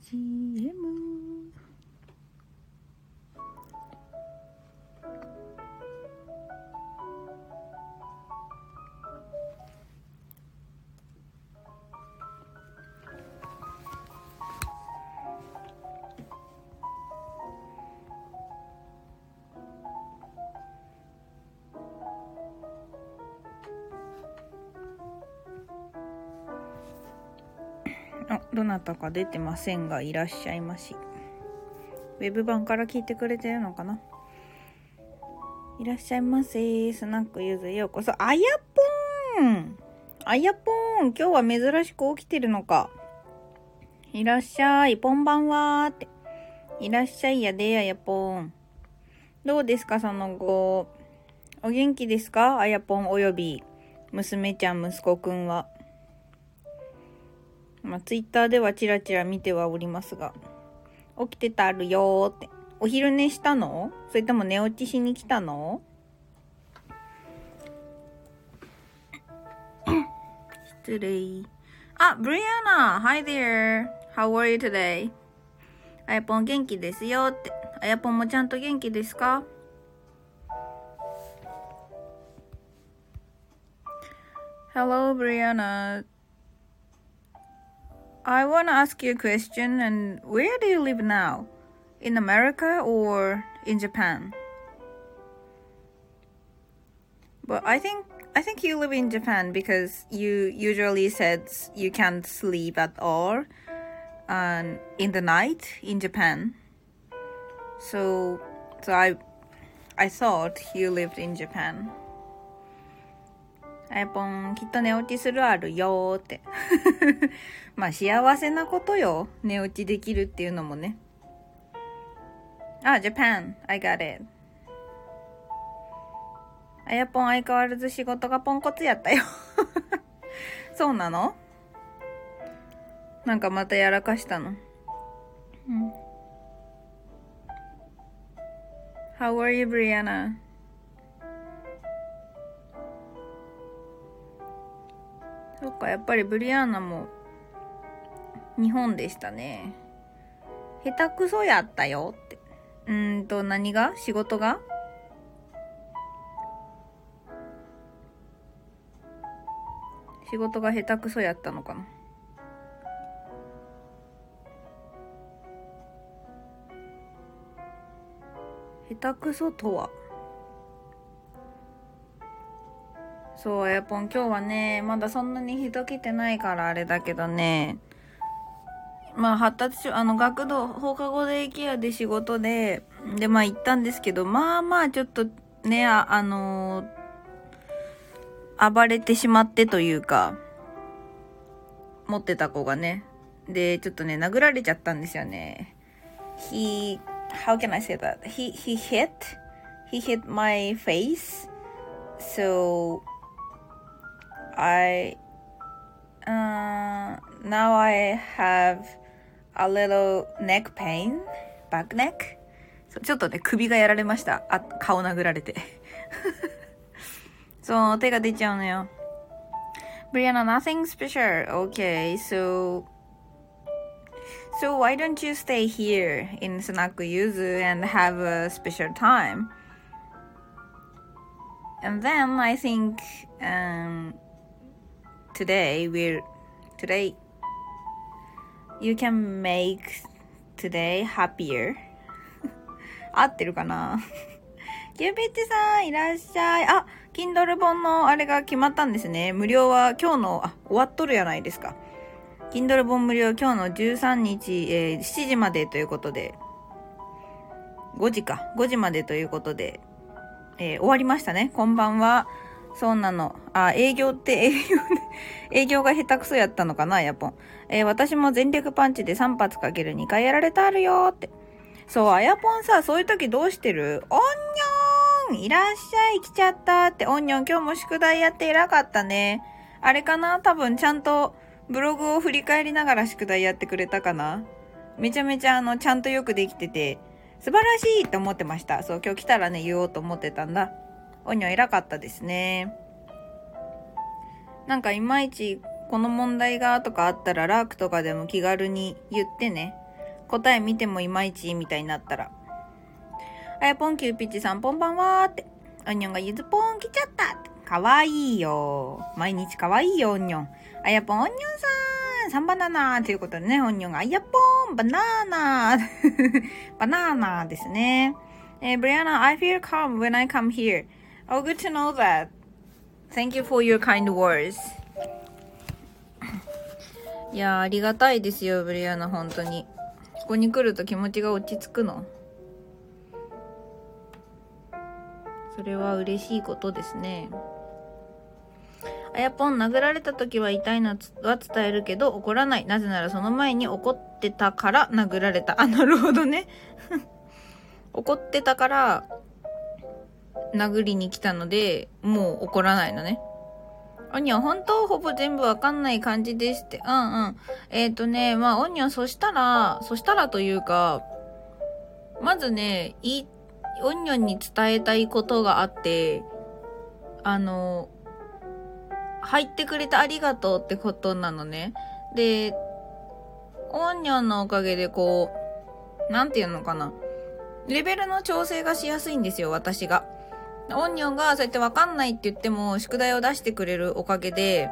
鸡あどなたか出てませんがいらっしゃいまし。ウェブ版から聞いてくれてるのかな？いらっしゃいませ。スナックゆずようこそ。あやぽん！あやぽん！今日は珍しく起きてるのか。いらっしゃい。ぽんばんはーって。いらっしゃいやであやぽん。どうですかその後。お元気ですか？あやぽんおよび。娘ちゃん息子くんは。まあ、ツイッターではチラチラ見てはおりますが、起きてたるよーって。お昼寝したの？それとも寝落ちしに来たの？失礼。あ、ブリアナ !Hi there! How are you today? あやぽん元気ですよって。あやぽんもちゃんと元気ですか？Hello, Brianna. I want to ask you a question. And where do you live now? In America or in Japan? But I think I think you live in Japan because you usually said you can't sleep at all um, in the night in Japan. So so I I thought you lived in Japan. あやぽん、きっと寝落ちするあるよーって。まあ幸せなことよ。寝落ちできるっていうのもね。あ、Japan. I got it. あやぽん相変わらず仕事がポンコツやったよ。そうなの？なんかまたやらかしたの？うん。How are you, Brianna? そっか、やっぱりブリアーナも日本でしたね。下手くそやったよって。うーんと、何が？仕事が？仕事が下手くそやったのかな下手くそとは？そう、エアポン今日はね、まだそんなに人来てないからあれだけどね、まあ発達し、あの学童、放課後デイケアで仕事で、でまあ行ったんですけど、まあまあちょっとね、あ、あのー、暴れてしまってというか、持ってた子がね、で、ちょっとね、殴られちゃったんですよね。he, how can I say that? he, he hit, he hit my face. So, I uh, now I have a little neck pain, back neck. ちょっとね、首がやられました。あ、顔殴られて。そう、手が出ちゃうのよ。Brianna, nothing special. Okay, so So why don't you stay here in Snack Yuzu and have a special time? And then I think um, today we're today you can make today happier. 合ってるかな？キューピッチさんいらっしゃい。あ Kindle 本のあれが決まったんですね。無料は今日のあ終わっとるやないですか。Kindle 本無料今日の13日、えー、7時までということで。5時か。5時までということで、えー、終わりましたね。こんばんは。そうなの。あ、営業って営業営業が下手くそやったのかな、ヤポン。えー、私も全力パンチで3発かける2回やられたあるよって。そう、あやぽんさ、そういう時どうしてる？オンニョンいらっしゃい、来ちゃったって。オンニョン今日も宿題やって偉かったね。あれかな？多分ちゃんとブログを振り返りながら宿題やってくれたかな？めちゃめちゃあの、ちゃんとよくできてて、素晴らしいって思ってました。そう、今日来たらね、言おうと思ってたんだ。おにょ偉かったですね。なんかいまいちこの問題がとかあったらラークとかでも気軽に言ってね。答え見てもいまいちみたいになったら。あやぽんキューピッチさん、こんばんはーって。オニョンがゆずぽん来ちゃったかわいいよ。毎日かわいいよ、オニョン。あやぽん、オニョンさん、サンバナナということでね、オニョンが、あやぽん、バナーナ バナーナですね。えー、ブリアナ、I feel calm when I come here. Oh, good to know that. Thank you for your kind words. いやありがたいですよ、ブリアナ、本当に。ここに来ると気持ちが落ち着くの。それは嬉しいことですね。あやぽん、殴られた時は痛いのは伝えるけど怒らない。なぜならその前に怒ってたから殴られた。あ、なるほどね。怒ってたから殴りに来たので、もう怒らないのね。オニオン、本当？ほぼ全部わかんない感じですって。うんうん。えっ、ー、とね、まあ、オニオン、そしたら、そしたらというか、まずね、い、オニオンに伝えたいことがあって、あの、入ってくれてありがとうってことなのね。で、オニオンのおかげでこう、なんていうのかな。レベルの調整がしやすいんですよ、私が。オンニョンがそうやってわかんないって言っても、宿題を出してくれるおかげで、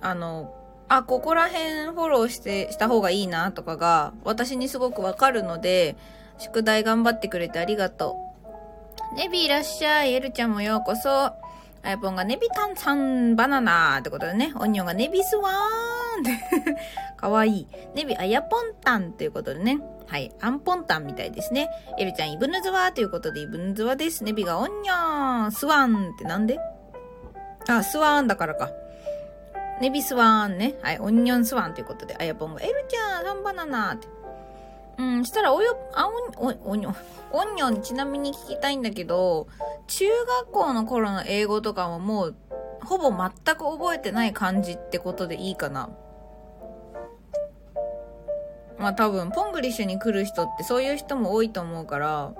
あの、あ、ここら辺フォローして、した方がいいなとかが、私にすごくわかるので、宿題頑張ってくれてありがとう。ネビいらっしゃい。エルちゃんもようこそ。あやぽんがネビタンさんバナナってことでね。オニョンがネビスワーンって かわいい。ネビあやぽんたんということでね。はい。アンポンタンみたいですね。エルちゃん、イブヌズワということで、イブヌズワです。ネビがオンニョン、スワンってなんで？あ、スワンだからか。ネビスワンね。はい。オンニョンスワンということで、あやぽんが、エルちゃん、サンバナナって。うん、したら、およ、あ、お、お、おにょ、オンニョンちなみに聞きたいんだけど、中学校の頃の英語とかももう、ほぼ全く覚えてない感じってことでいいかな。まあ多分、ポングリッシュに来る人ってそういう人も多いと思うから、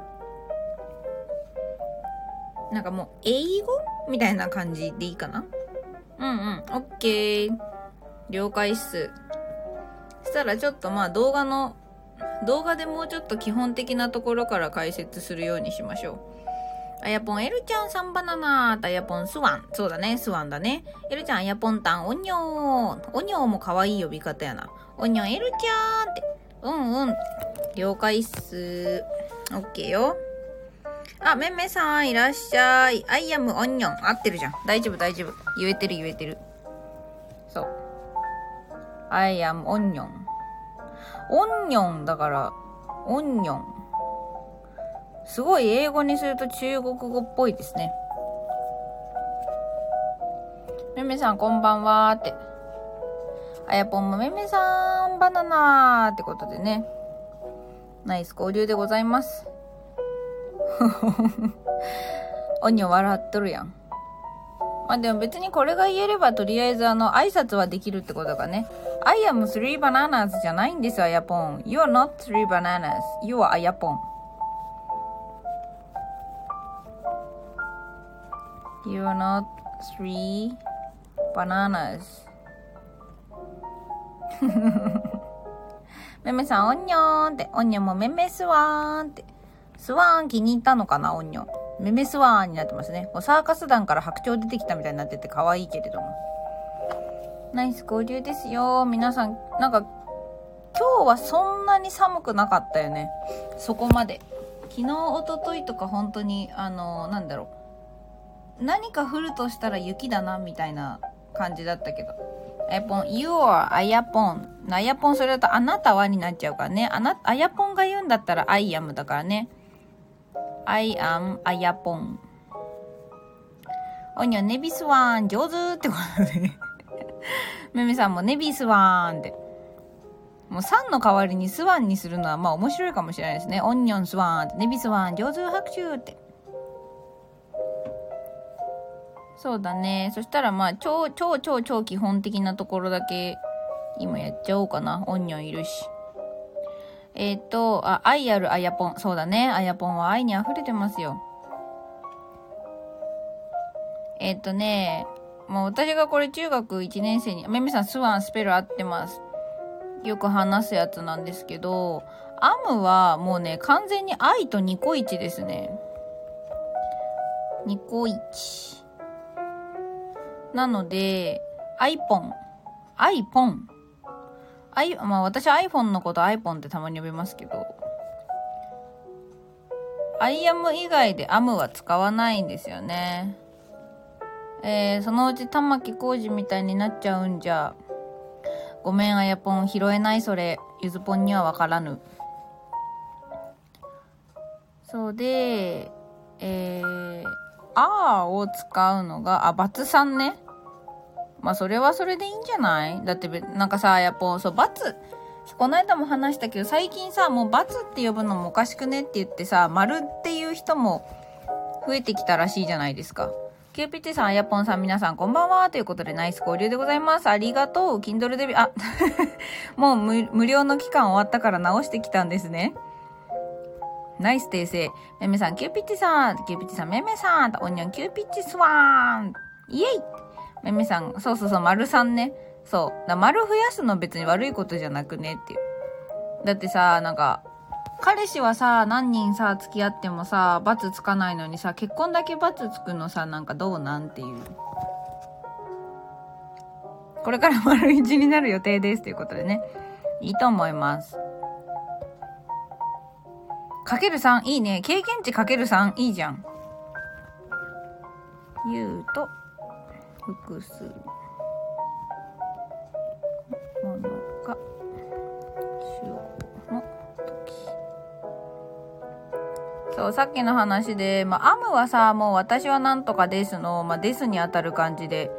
なんかもう、英語みたいな感じでいいかな？うんうん、オッケー。了解っす。したらちょっとまあ動画の、動画でもうちょっと基本的なところから解説するようにしましょう。あやぽん、エルちゃん、サンバナナー、あやぽん、スワン。そうだね、スワンだね。エルちゃん、あやぽんたん、オニョー。オニョーも可愛い呼び方やな。オニョン、エルちゃんって。うんうん。了解っす。オッケーよ。あ、めめさん、いらっしゃい。アイアムオニョン。合ってるじゃん。大丈夫、大丈夫。言えてる、言えてる。そう。アイアムオニョン。オニョンだから、オニョン。すごい英語にすると中国語っぽいですね。めめさん、こんばんはーって。あやぽんもめめさん、バナナーってことでね。ナイス交流でございます。おにょ笑っとるやん。まあでも別にこれが言えればとりあえずあの挨拶はできるってことがね。I am three bananas じゃないんですよ、あやぽん。You are not three bananas. You are あやぽん。You are not three bananas. めめさん、おんにょーんって、おんにょもめめすわーんって。スワーン気に入ったのかな、おんにょ。めめスワーンになってますね。サーカス団から白鳥出てきたみたいになってて可愛いけれども。ナイス交流ですよ。皆さん、なんか、今日はそんなに寒くなかったよね。そこまで。昨日、おとといとか本当に、あの、なんだろう。何か降るとしたら雪だな、みたいな感じだったけど。あやぽん、you are あやぽん。あやぽんそれだとあなたはになっちゃうからね。あな、あやぽんが言うんだったら I am だからね。I am あやぽん。おにゃ、ネビスワン、上手ってことで。めめさんもネビスワンって。もう3の代わりにスワンにするのはまあ面白いかもしれないですね。オニョンスワンって、ネビスワン、上手拍手って。そうだね。そしたらまあ、超、超、超、超基本的なところだけ、今やっちゃおうかな。オンニョンいるし。えっ、と、あ、愛あるあやぽん。そうだね。あやぽんは愛に溢れてますよ。えっ、とね、もう私がこれ中学1年生に、めめさんスワンスペル合ってます。よく話すやつなんですけど、アムはもうね、完全に愛とニコイチですね。ニコイチ。なので、アイポン。アイポン。アイ、まあ私 iPhone のことアイポンってたまに呼びますけど、 I am 以外で am は使わないんですよね。えー、そのうち玉木浩二みたいになっちゃうんじゃ。ごめん、あやぽん。拾えないそれ。ゆずぽんにはわからぬ。そうで、えー、あーを使うのが、あ、バツさんね。まあ、それはそれでいいんじゃない？だって、なんかさ、やっぱ、そう、バツ、この間も話したけど、最近さ、もうバツって呼ぶのもおかしくねって言ってさ、丸っていう人も増えてきたらしいじゃないですか。キューピッチさん、あやぽんさん、皆さん、こんばんは。ということで、ナイス交流でございます。ありがとう。Kindle デビュー、あ、もう無料の期間終わったから直してきたんですね。ナイス訂正。めめさん、キューピッチさん。キューピッチさん、めめさん。オニオン、キューピッチスワーン。イエイめめさん、そうそうそう、丸さんね。そう。だ丸増やすの別に悪いことじゃなくねっていう。だってさ、なんか、彼氏はさ、何人さ、付き合ってもさ、罰つかないのにさ、結婚だけ罰つくのさ、なんかどうなんっていう。これから丸一になる予定ですということでね。いいと思います。かける3、いいね。経験値かける3、いいじゃん。言うと、複数。ものが、そう、さっきの話で、まあ、アムはさ、もう私はなんとかですの、まあ、ですに当たる感じで、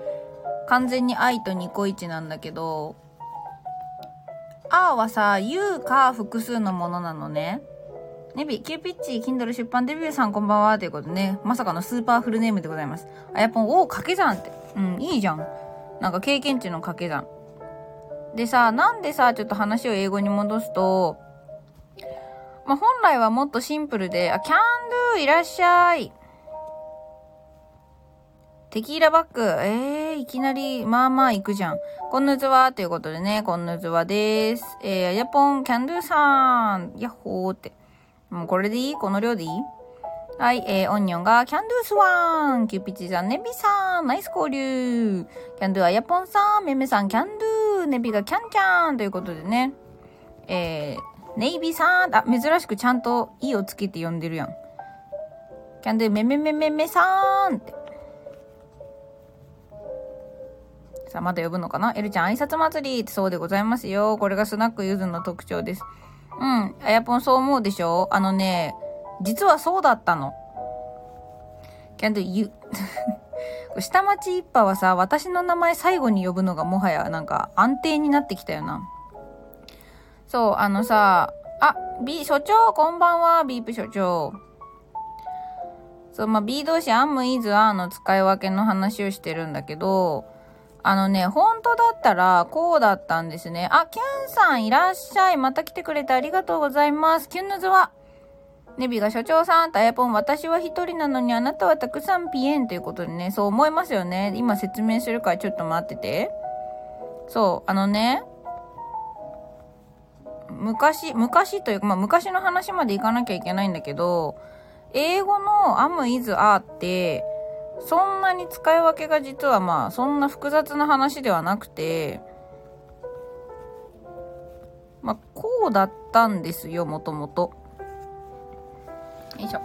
完全に愛とニコイチなんだけど、あーはさ、U か複数のものなのね。ネビ、キューピッチ、キンドル出版デビューさんこんばんは、ということでね、まさかのスーパーフルネームでございます。あやぽん、お掛け算って。うん、いいじゃん。なんか経験値の掛け算。でさ、なんでさ、ちょっと話を英語に戻すと、まあ、本来はもっとシンプルで、あ、キャンドゥいらっしゃい。テキーラバッグ。えー、いきなり、まあまあ行くじゃん。こんぬずは、ということでね、こんぬずはです。えー、あやぽん、キャンドゥさん。やっほーって。もうこれでいい？この量でいい？はい、えー、オンニョンが、キャンドゥスワンキューピチさん、ネビさん、ナイス交流キャンドゥあやぽんさん、めめさん、キャンドゥネビがキャンキャンということでね。えー、ネイビーさん、あ、珍しくちゃんと「い」をつけて呼んでるやん。キャンドゥめめめめめさんって。さあ、まだ呼ぶのかな？エルちゃん、挨拶祭りってそうでございますよ。これがスナックユズの特徴です。うん。あやぽんそう思うでしょ？あのね、実はそうだったの。キャンドゥユ。下町一派はさ、私の名前最後に呼ぶのがもはやなんか安定になってきたよな。そう、あのさ、あ、B、所長、こんばんは、ビープ所長。そう、まあ、B 同士、アンム、イズ、アーの使い分けの話をしてるんだけど、あのね、本当だったら、こうだったんですね。あ、キュンさんいらっしゃい。また来てくれてありがとうございます。キュンヌズは。ネビが所長さん、タヤポン、私は一人なのにあなたはたくさんピエンということでね、そう思いますよね。今説明するからちょっと待ってて。そう、あのね、昔、昔というか、まあ昔の話まで行かなきゃいけないんだけど、英語の am, is, are って、そんなに使い分けが実はまあそんな複雑な話ではなくて、まあこうだったんですよ、もともと。よいしょ。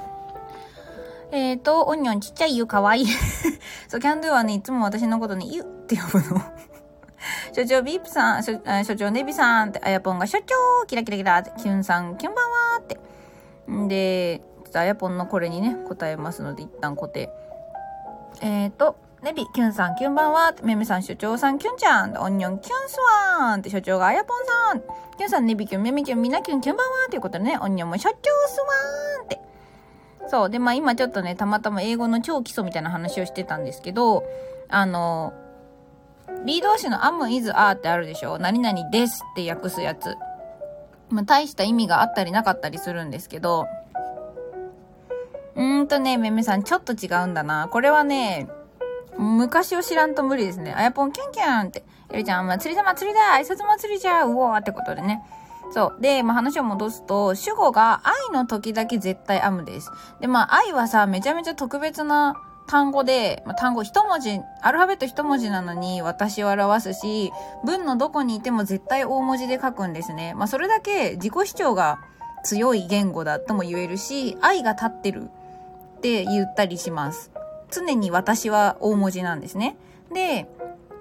えっ、ー、と、オニオンちっちゃい湯かわいい そう、キャンドゥはね、いつも私のことね、湯って呼ぶの 所長ビープさん、所長ネビさんって、あやぽんが所長キラキラキラって、キュンさん、キュンばんはって。んで、ちょっとあやぽんのこれにね、答えますので、一旦固定。えっ、ー、と、ネビ、キュンさん、キュンばんはめめさん、所長さん、キュンちゃん、オニオン、キュンスワーンって所長があやぽんさん、キュンさん、ネビキュン、めめキュン、みなキュン、キュンばんはということでね、オニオンも所長スワーンって。そう。で、まあ今ちょっとね、たまたま英語の超基礎みたいな話をしてたんですけど、あの、B 動詞の am, is, are ってあるでしょ？何々ですって訳すやつ。まあ、大した意味があったりなかったりするんですけど、うーんとね、めめさん、ちょっと違うんだな。これはね、昔を知らんと無理ですね。あやぽんキュンキュンって。エルちゃん、祭りだ祭りだ挨拶祭りじゃうおーってことでね。そう。で、まあ、話を戻すと、主語が愛の時だけ絶対アムです。で、まあ、愛はさ、めちゃめちゃ特別な単語で、まあ、単語一文字、アルファベット一文字なのに私を表すし、文のどこにいても絶対大文字で書くんですね。まあ、それだけ自己主張が強い言語だとも言えるし、愛が立ってるって言ったりします。常に私は大文字なんですね。で、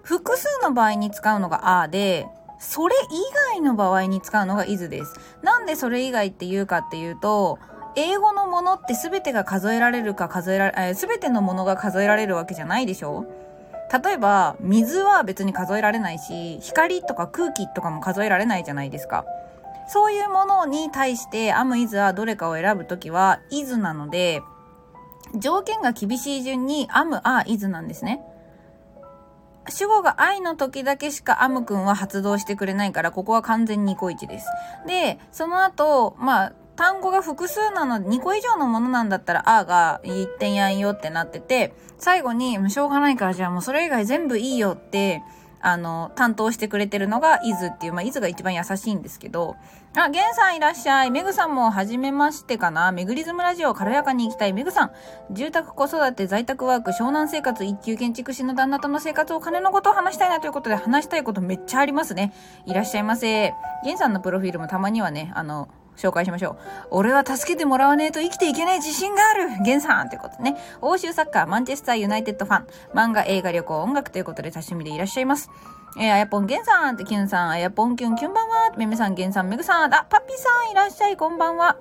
複数の場合に使うのがあで、それ以外の場合に使うのが is です。なんでそれ以外って言うかっていうと、英語のものって全てが数えられるか数えられ、え全てのものが数えられるわけじゃないでしょ例えば、水は別に数えられないし、光とか空気とかも数えられないじゃないですか。そういうものに対して、アムイズはどれかを選ぶときは、イズなので、条件が厳しい順に、アム、ア、イズなんですね。主語が愛の時だけしかアム君は発動してくれないから、ここは完全にニコイチです。で、その後、まあ、単語が複数なので、2個以上のものなんだったら、あが1点やんよってなってて、最後に、しょうがないから、じゃあもうそれ以外全部いいよって、あの、担当してくれてるのが、イズっていう、まあ、イズが一番優しいんですけど、あ、ゲンさんいらっしゃい。メグさんも初めましてかな。メグリズムラジオ軽やかに行きたいメグさん。住宅子育て在宅ワーク湘南生活一級建築士の旦那との生活お金のことを話したいなということで話したいことめっちゃありますね。いらっしゃいませ。ゲンさんのプロフィールもたまにはね、あの、紹介しましょう。俺は助けてもらわねえと生きていけない自信があるゲンさんってことね。欧州サッカー、マンチェスターユナイテッドファン、漫画、映画、旅行、音楽ということで多趣味でいらっしゃいます。えー、あやぽんゲンさんてキュンさん、あやぽんキュンキュンばんはめめさん、げんさん、めぐさん、あ、パピさんいらっしゃい、こんばんは。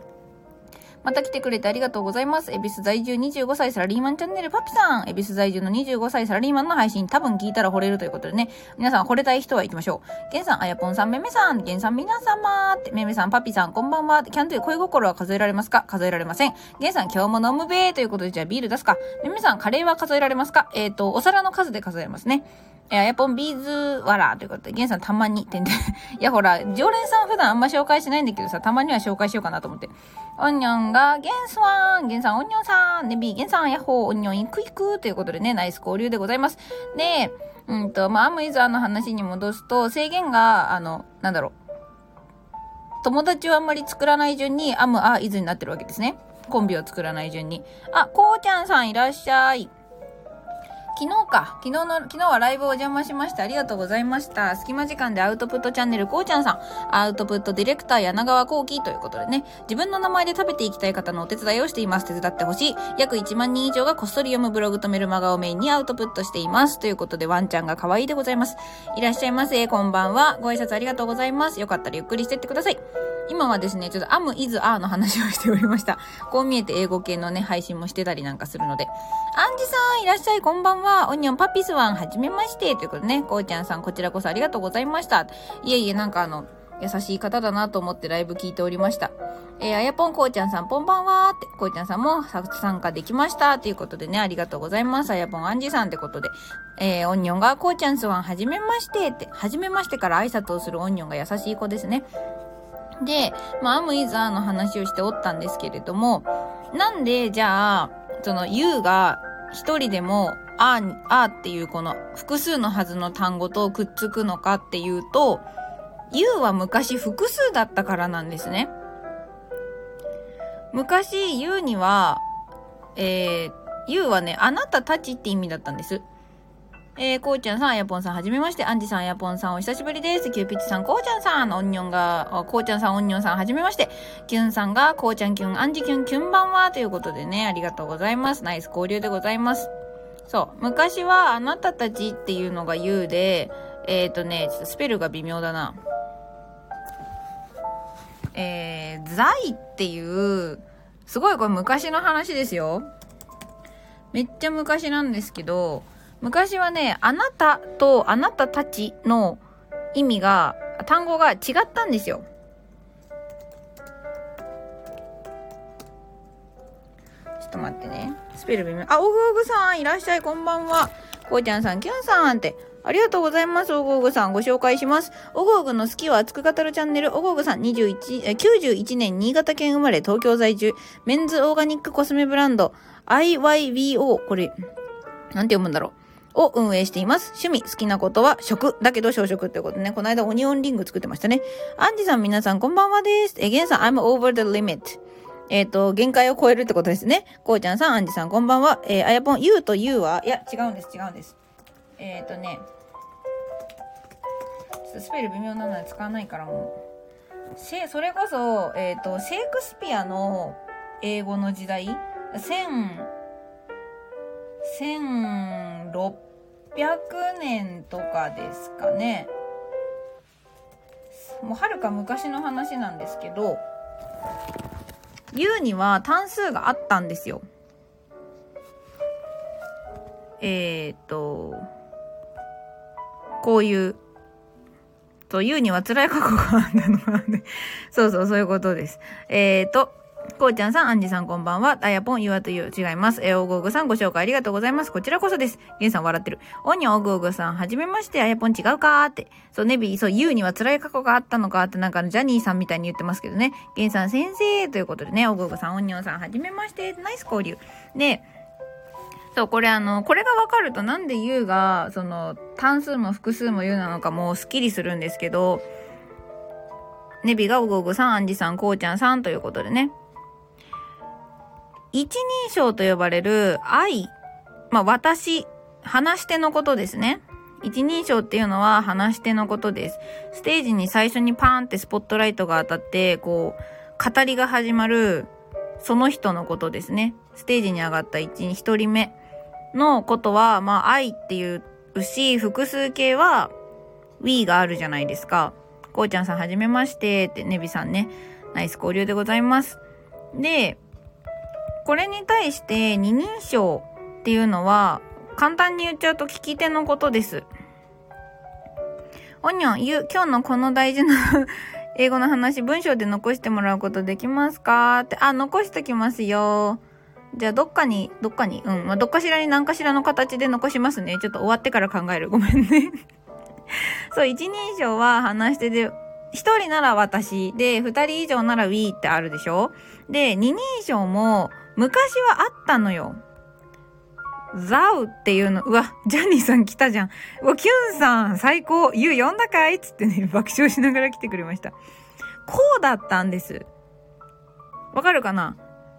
また来てくれてありがとうございます。恵比寿在住25歳サラリーマンチャンネルパピさん。恵比寿在住の25歳サラリーマンの配信多分聞いたら惚れるということでね。皆さん惚れたい人は行きましょう。ゲンさん、あやぽんさん、めめさん、ゲンさん、皆様って、めめさん、パピさん、こんばんは。キャンドゥ恋心は数えられますか？数えられません。ゲンさん、今日も飲むべーということで、じゃあビール出すか。めめさん、カレーは数えられますか？えっ、ー、と、お皿の数で数えますね。えー、やぽんビーズワラーということで、ゲンさんたまに、てんてん。いやほら、常連さん普段あんま紹介しないんだけどさ、たまには紹介しようかなと思って。オニョンが、ゲンスワン、ゲンさん、オンニョンさん、ネビー、ゲンさん、ヤッホー、オンニョン、イクイクということでね、ナイス交流でございます。で、うんと、まあ、アムイザーの話に戻すと、制限が、あの、なんだろう。友達をあんまり作らない順に、アム、ア、イズになってるわけですね。コンビを作らない順に。あ、こうちゃんさんいらっしゃい。昨日か。昨日の、昨日はライブお邪魔しました。ありがとうございました。隙間時間でアウトプットチャンネルこうちゃんさん。アウトプットディレクター柳川幸喜ということでね、自分の名前で食べていきたい方のお手伝いをしています。手伝ってほしい。約1万人以上がこっそり読むブログとメルマガをメインにアウトプットしています。ということで、ワンちゃんが可愛いでございます。いらっしゃいませ。こんばんは。ご挨拶ありがとうございます。よかったらゆっくりしてってください。今はですね、ちょっとアムイズアーの話をしておりました。こう見えて英語系のね、配信もしてたりなんかするので。アンジさん、いらっしゃい、こんばんは。オニオンパピスワン、はじめまして。ということでね、こうちゃんさん、こちらこそありがとうございました。いえいえ、なんかあの、優しい方だなと思ってライブ聞いておりました。えー、あやぽんこうちゃんさん、こんばんはって、こうちゃんさんも参加できましたということでね、ありがとうございます。あやぽんアンジさんってことで、えー、オニョンがこうちゃんすわん、はじめましてって、はじめましてから挨拶をするオニョンが優しい子ですね。で、まあ、アムイザーの話をしておったんですけれども、なんで、じゃあ、その、ユーが一人でも、あー、あーっていうこの複数のはずの単語とくっつくのかっていうと、ユーは昔複数だったからなんですね。昔、ユーには、えー、ユーはね、あなたたちって意味だったんです。えー、こうちゃんさん、あやぽんさん、はじめまして。アンジさん、あやぽんさん、お久しぶりです。キューピッチさん、こうちゃんさん、オンニョンが、こうちゃんさん、オンニョンさん、はじめまして。キュンさんが、こうちゃん、キュン、アンジキュン、キュンばんは、ということでね、ありがとうございます。ナイス交流でございます。そう。昔は、あなたたちっていうのが言うで、えっ、ー、とね、ちょっとスペルが微妙だな。えー、在っていう、すごいこれ昔の話ですよ。めっちゃ昔なんですけど、昔はね、あなたとあなたたちの意味が、単語が違ったんですよ。ちょっと待ってね。スペル微妙。あ、おぐおぐさん、いらっしゃい、こんばんは。こうちゃんさん、きゅんさんって。ありがとうございます。おごうぐさん、ご紹介します。おごうぐの好きは熱く語るチャンネル、おごうぐさん、21、91年新潟県生まれ、東京在住、メンズオーガニックコスメブランド、IYBO、これ、なんて読むんだろう。を運営しています。趣味、好きなことは食。だけど小食ってことね。この間オニオンリング作ってましたね。アンジさん皆さんこんばんはです。え、ゲンさん、I'm over the limit. えっ、ー、と、限界を超えるってことですね。こうちゃんさん、アンジさんこんばんは。えー、あやぽん、ゆうとゆうは、いや、違うんです、違うんです。えっ、ー、とね、ちょっとスペル微妙なので使わないからもう。せ、それこそ、えっ、と、シェイクスピアの英語の時代、千、千六1600年とかですかね。もうはるか昔の話なんですけど、U には単数があったんですよ。えー、っと、こういう、と、U には辛い過去があったのかなそうそう、そういうことです。えー、っと、こうちゃんさん、アンジさんこんばんは。ダイヤポン、ユアという違います。えー、オグオグさんご紹介ありがとうございます。こちらこそです。ゲンさん笑ってる。オニョオグオグさん、はじめまして、あやぽん違うかーって。そう、ネビー、そう、ユーには辛い過去があったのかって、なんかジャニーさんみたいに言ってますけどね。ゲンさん先生ということでね、オグオグさん、オニョンさん、はじめまして、ナイス交流。で、そう、これあの、これがわかるとなんで U が、その、単数も複数も U なのかもうスッキリするんですけど、ネビがオグオグさん、アンジさん、こうちゃんさんということでね。一人称と呼ばれる愛、まあ私、話し手のことですね。一人称っていうのは話し手のことです。ステージに最初にパーンってスポットライトが当たって、こう、語りが始まる、その人のことですね。ステージに上がった一一人目のことは、まあ愛っていうし、複数形は We があるじゃないですか。こうちゃんさんはじめましてって、ネビさんね。ナイス交流でございます。で、これに対して二人称っていうのは、簡単に言っちゃうと聞き手のことです。オニョン、ゆ、今日のこの大事な 英語の話、文章で残してもらうことできますか？って、あ、残しときますよ。じゃあ、どっかに、どっかに、うん、まあ、どっかしらに何かしらの形で残しますね。ちょっと終わってから考える。ごめんね そう、一人称は話し手で、一人なら私で、二人以上なら we ってあるでしょ？で、二人称も、昔はあったのよ。ザウっていうの、うわ、ジャニーさん来たじゃん。うわ、キュンさん、最高。ユー呼んだかいつってね、爆笑しながら来てくれました。こうだったんです。わかるかな？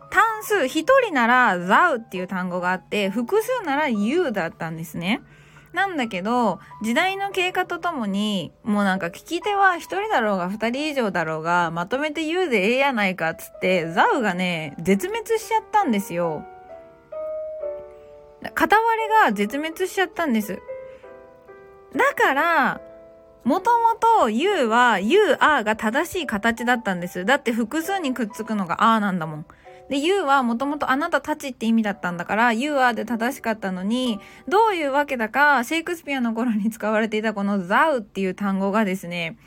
単数、一人ならザウっていう単語があって、複数ならユーだったんですね。なんだけど、時代の経過とともに、もうなんか聞き手は一人だろうが二人以上だろうが、まとめて言うでええやないかっつって、ザウがね、絶滅しちゃったんですよ。片割れが絶滅しちゃったんです。だから、もともと U は U、A が正しい形だったんです。だって複数にくっつくのが A なんだもん。で、You はもともとあなたたちって意味だったんだから、You are で正しかったのに、どういうわけだか、シェイクスピアの頃に使われていたこの Thou っていう単語がですね、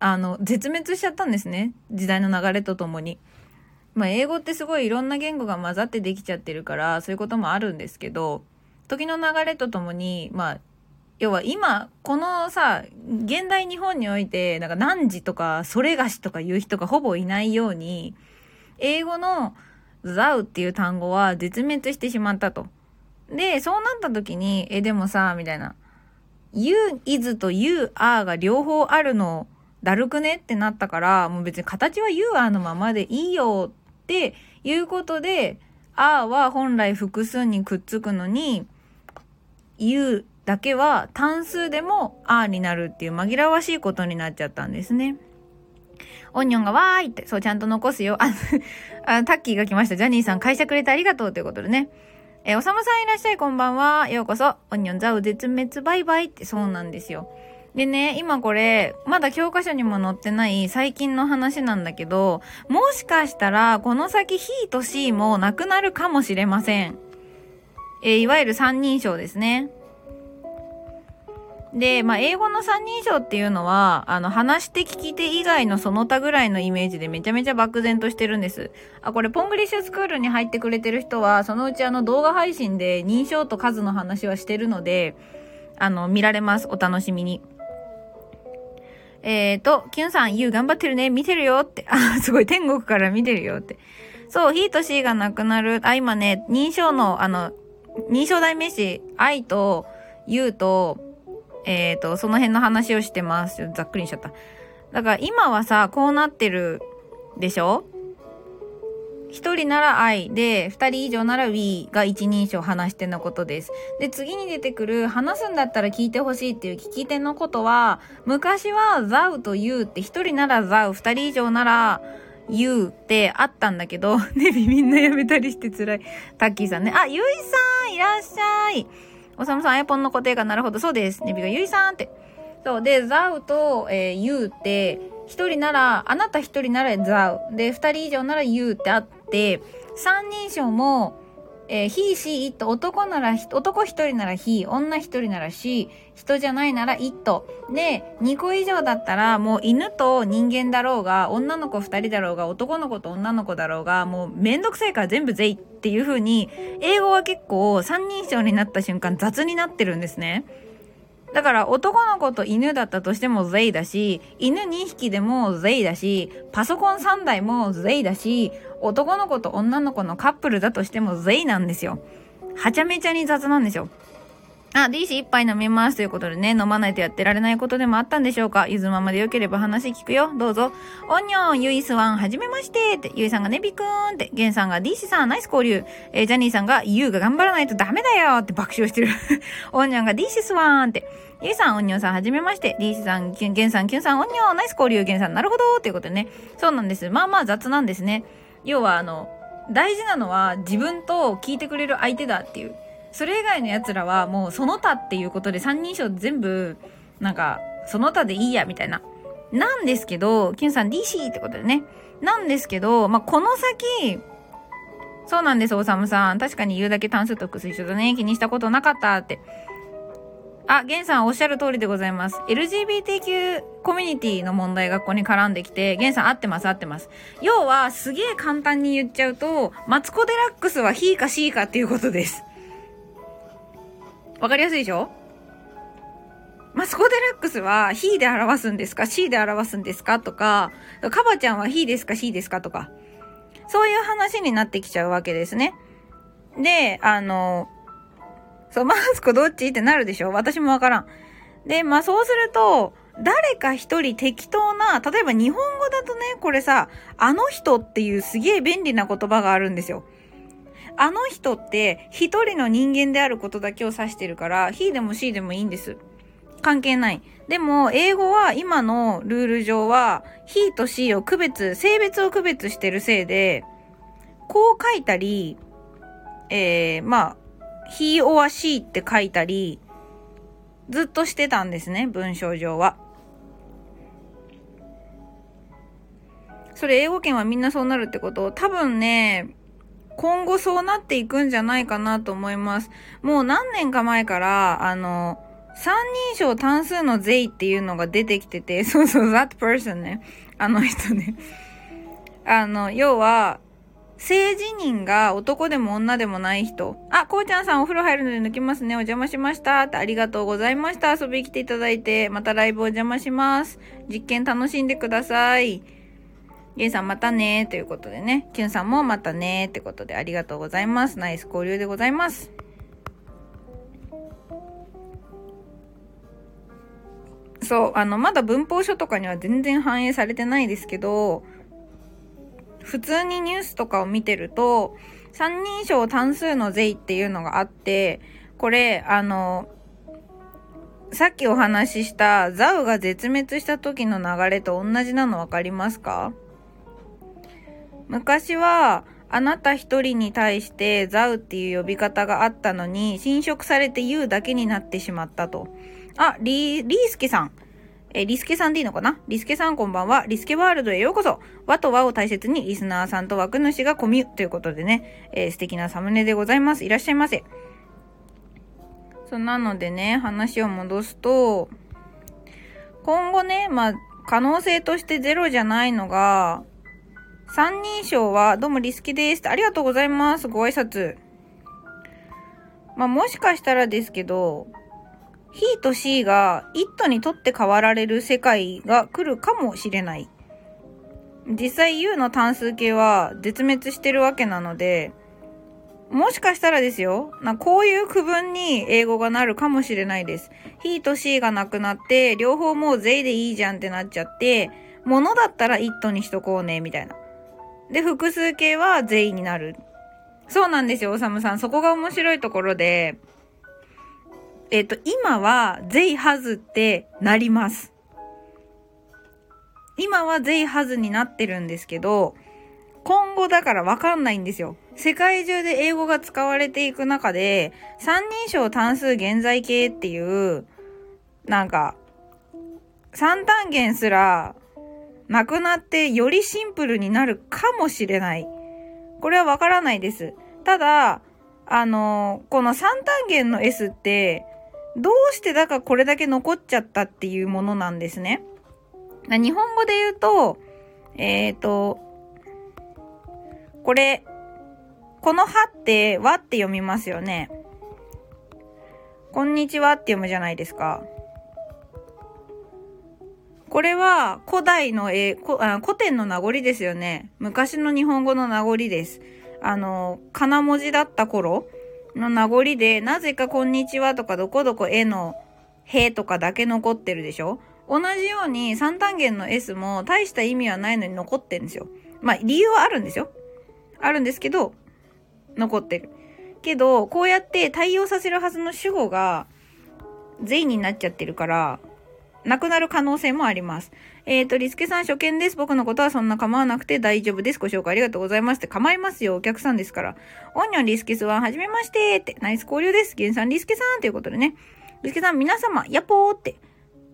あの、絶滅しちゃったんですね。時代の流れとともに。まあ、英語ってすごいいろんな言語が混ざってできちゃってるから、そういうこともあるんですけど、時の流れとともに、まあ、要は今、このさ、現代日本において、なんか何時とか、それがしとか言う人がほぼいないように、英語の thou っていう単語は絶滅してしまったと。で、そうなった時に、え、でもさ、みたいな。you is と you are が両方あるの、だるくね？ってなったから、もう別に形は you are のままでいいよっていうことで、are は本来複数にくっつくのに、you だけは単数でも are になるっていう紛らわしいことになっちゃったんですね。オニオンがわーいって、そう、ちゃんと残すよ。あ、あタッキーが来ました。ジャニーさん、会社くれてありがとうということでね。えー、おさむさんいらっしゃい、こんばんは。ようこそ。オニオンザウ絶滅バイバイって、そうなんですよ。でね、今これ、まだ教科書にも載ってない最近の話なんだけど、もしかしたら、この先、ヒーとシーもなくなるかもしれません。えー、いわゆる三人称ですね。で、まあ、英語の三人称っていうのは、あの、話して聞き手以外のその他ぐらいのイメージでめちゃめちゃ漠然としてるんです。あ、これ、ポングリッシュスクールに入ってくれてる人は、そのうちあの動画配信で認証と数の話はしてるので、あの、見られます。お楽しみに。えーと、キュンさん、ユー頑張ってるね。見てるよって。あ、すごい、天国から見てるよって。そう、ヒーとシーがなくなる。あ、今ね、認証の、あの、認証代名詞、愛と、言うと、えっ、ー、と、その辺の話をしてます。ざっくりにしちゃった。だから今はさ、こうなってるでしょ？一人なら I で、二人以上なら We が一人称話し手のことです。で、次に出てくる話すんだったら聞いてほしいっていう聞き手のことは、昔は Thou と You って一人なら Thou、二人以上なら You ってあったんだけど、ねビみんなやめたりして辛い。タッキーさんね。あ、ゆいさんいらっしゃい。おさむさん、アイポンの固定がなるほど。そうです。ネビがゆいさんって。そう。で、ザウと、えー、ユウって、一人なら、あなた一人ならザウ。で、二人以上ならユウってあ、って三人称も、えー、ひいしいと男なら男一人ならひ女一人ならし人じゃないならいっとで2個以上だったらもう犬と人間だろうが女の子二人だろうが男の子と女の子だろうがもうめんどくさいから全部ぜいっていう風に英語は結構三人称になった瞬間雑になってるんですね。だから男の子と犬だったとしてもゼイだし、犬2匹でもゼイだし、パソコン3台もゼイだし、男の子と女の子のカップルだとしてもゼイなんですよ。はちゃめちゃに雑なんですよ。あ、DC 一杯飲みますということでね、飲まないとやってられないことでもあったんでしょうか？ゆずままでよければ話聞くよ。どうぞ。おんにょん、ゆいすわん、はじめましてって、ゆいさんがねびくーんって、ゲンさんが DC さん、ナイス交流。えー、ジャニーさんが、ゆうが頑張らないとダメだよって爆笑してる。おんにょんが DC スワンって、ゆいさん、おんにょんさん、はじめまして。DC さん、ゲンさん、キュンさん、おんにょん、ナイス交流、ゲンさん、なるほどっていうことでね。そうなんです。まあまあ雑なんですね。要は、あの、大事なのは自分と聞いてくれる相手だっていう。それ以外の奴らはもうその他っていうことで三人称全部、なんか、その他でいいや、みたいな。なんですけど、キュンさん DC ってことでね。なんですけど、まあ、この先、そうなんです、おさむさん。確かに言うだけ単数と複数一緒だね。気にしたことなかったって。あ、ゲンさんおっしゃる通りでございます。LGBTQ コミュニティの問題がここに絡んできて、ゲンさん合ってます合ってます。要は、すげえ簡単に言っちゃうと、マツコデラックスは he か C かっていうことです。わかりやすいでしょ？マスコデラックスは he で表すんですか ?c で表すんですか？とか、カバちゃんは he ですか ?c ですか？とか。そういう話になってきちゃうわけですね。で、あの、そう、マスコどっち？ってなるでしょ？私もわからん。で、まあそうすると、誰か一人適当な、例えば日本語だとね、これさ、あの人っていうすげえ便利な言葉があるんですよ。あの人って一人の人間であることだけを指してるから、he でも she でもいいんです。関係ない。でも、英語は今のルール上は、he と she を区別、性別を区別してるせいで、こう書いたり、えー、まあ、he or she って書いたり、ずっとしてたんですね、文章上は。それ英語圏はみんなそうなるってこと？多分ね、今後そうなっていくんじゃないかなと思います。もう何年か前から、あの、三人称単数の they っていうのが出てきてて、そうそう、that person ね。あの人ね。あの、要は、性自認が男でも女でもない人。あ、こうちゃんさんお風呂入るので抜きますね。お邪魔しました。ってありがとうございました。遊びに来ていただいて、またライブお邪魔します。実験楽しんでください。ゲンさんまたねということでね、キュンさんもまたねってことでありがとうございます。ナイス交流でございます。そう、あの、まだ文法書とかには全然反映されてないですけど、普通にニュースとかを見てると、三人称単数の税っていうのがあって、これ、あの、さっきお話ししたザウが絶滅した時の流れと同じなの分かりますか？昔は、あなた一人に対してザウっていう呼び方があったのに、侵食されて言うだけになってしまったと。あ、リー、リースケさん。えリスケさんでいいのかな？リスケさんこんばんは。リスケワールドへようこそ。和と和を大切にリスナーさんと枠主がコミュということでね、えー、素敵なサムネでございます。いらっしゃいませ。そうなのでね、話を戻すと、今後ね、まあ、可能性としてゼロじゃないのが、三人称は、どうもリスケです。ありがとうございます。ご挨拶。まあ、もしかしたらですけど、he と she が it にとって変わられる世界が来るかもしれない。実際 u の単数形は絶滅してるわけなので、もしかしたらですよ、なこういう区分に英語がなるかもしれないです。he と she がなくなって、両方もう they でいいじゃんってなっちゃって、ものだったら it にしとこうね、みたいな。で、複数形は they になる。そうなんですよ、おさむさん。そこが面白いところで、えっ、と、今は they has ってなります。今は they has になってるんですけど、今後だからわかんないんですよ。世界中で英語が使われていく中で、三人称単数現在形っていう、なんか、三単元すらなくなってよりシンプルになるかもしれない。これはわからないです。ただ、あの、この三単元の S って、どうしてだかこれだけ残っちゃったっていうものなんですね。日本語で言うと、えっ、ー、と、これ、このはってわって読みますよね。こんにちはって読むじゃないですか。これは古代の絵、古典の名残ですよね。昔の日本語の名残です。あの、かな文字だった頃の名残で、なぜかこんにちはとかどこどこ絵のへとかだけ残ってるでしょ？同じように三単元の S も大した意味はないのに残ってるんですよ。まあ理由はあるんですよ。あるんですけど、残ってる。けど、こうやって対応させるはずの主語が全員になっちゃってるから、なくなる可能性もあります。えっ、ー、と、リスケさん初見です。僕のことはそんな構わなくて大丈夫です。ご紹介ありがとうございますって構いますよ。お客さんですから。オンニョンリスケスははじめましてって。ナイス交流です。ゲンさんリスケさんということでね。リスケさん皆様、やっぽーって。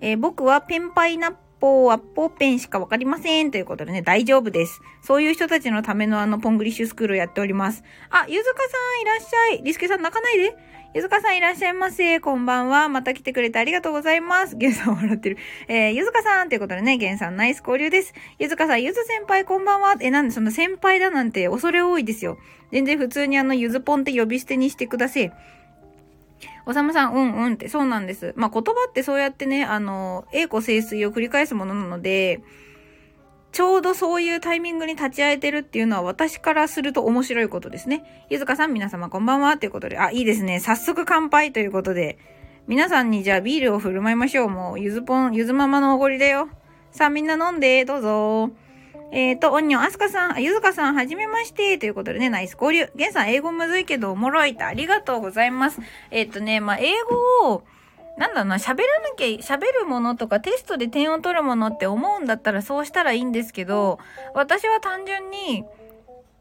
えー、僕はペンパイナッポーアッポーペンしかわかりません。ということでね、大丈夫です。そういう人たちのためのあの、ポングリッシュスクールをやっております。あ、ゆずかさんいらっしゃい。リスケさん泣かないで。ゆずかさんいらっしゃいませ。こんばんは。また来てくれてありがとうございます。ゲンさん笑ってる。えー、ゆずかさんということでね、ゲンさんナイス交流です。ゆずかさん、ゆず先輩こんばんは。え、なんでその先輩だなんて恐れ多いですよ。全然普通にあの、ゆずぽんって呼び捨てにしてください。おさむさん、うんうんって、そうなんです。まあ、言葉ってそうやってね、あの、栄枯盛衰を繰り返すものなので、ちょうどそういうタイミングに立ち会えてるっていうのは私からすると面白いことですね。ゆずかさん、皆様こんばんはということで、あ、いいですね。早速乾杯ということで、皆さんにじゃあビールを振る舞いましょう。もう、ゆずぽん、ゆずママのおごりだよ。さあみんな飲んで、どうぞ。えっ、ー、と、オニョン、アスカさん、ゆずかさん、はじめまして、ということでね、ナイス交流。ゲンさん、英語むずいけど、おもろいって、ありがとうございます。えっ、ー、とね、まあ、英語を、なんだろうな、喋らなきゃ、喋るものとかテストで点を取るものって思うんだったらそうしたらいいんですけど、私は単純に、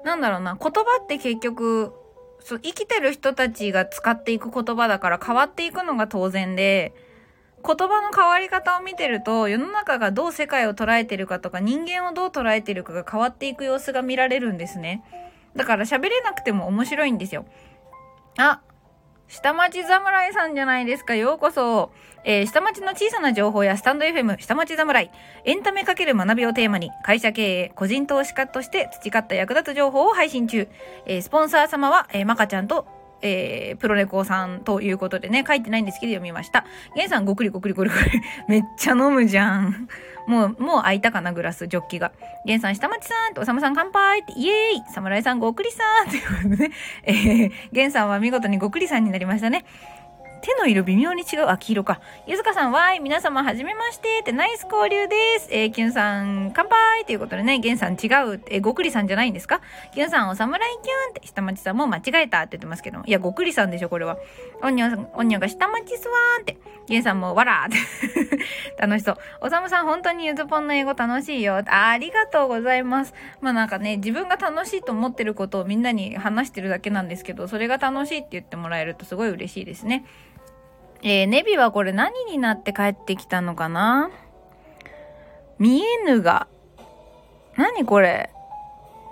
なんだろうな、言葉って結局、そう、生きてる人たちが使っていく言葉だから変わっていくのが当然で、言葉の変わり方を見てると、世の中がどう世界を捉えてるかとか、人間をどう捉えてるかが変わっていく様子が見られるんですね。だから喋れなくても面白いんですよ。あ、下町侍さんじゃないですか。ようこそ。えー、下町の小さな情報やスタンド FM、下町侍、エンタメかける学びをテーマに、会社経営、個人投資家として培った役立つ情報を配信中。えー、スポンサー様は、えー、まかちゃんとえー、プロレコさんということでね、書いてないんですけど読みました。ゲンさんごくりごくりごくり。めっちゃ飲むじゃん。もう、もう開いたかな、グラス、ジョッキが。ゲンさん、下町さんと、おさむさん乾杯って、イエーイ侍さん、ごくりさんということでね、えー、ゲンさんは見事にごくりさんになりましたね。手の色微妙に違う。あ、黄色か。ゆずかさん、わーい、皆様、はじめましてって、ナイス交流です。えー、キュンさん、乾杯ということでね、ゲンさん違う。えー、ごくりさんじゃないんですか？キュンさん、お侍キュンって、下町さんも間違えたって言ってますけど。いや、ごくりさんでしょ、これは。おにょ、おにょが下町すわーんって。ゲンさんも、わらーって。楽しそう。おさむさん、本当にゆずぽんの英語楽しいよ。あありがとうございます。まあなんかね、自分が楽しいと思ってることをみんなに話してるだけなんですけど、それが楽しいって言ってもらえるとすごい嬉しいですね。えー、ネビはこれ何になって帰ってきたのかな？見えぬが。何これ？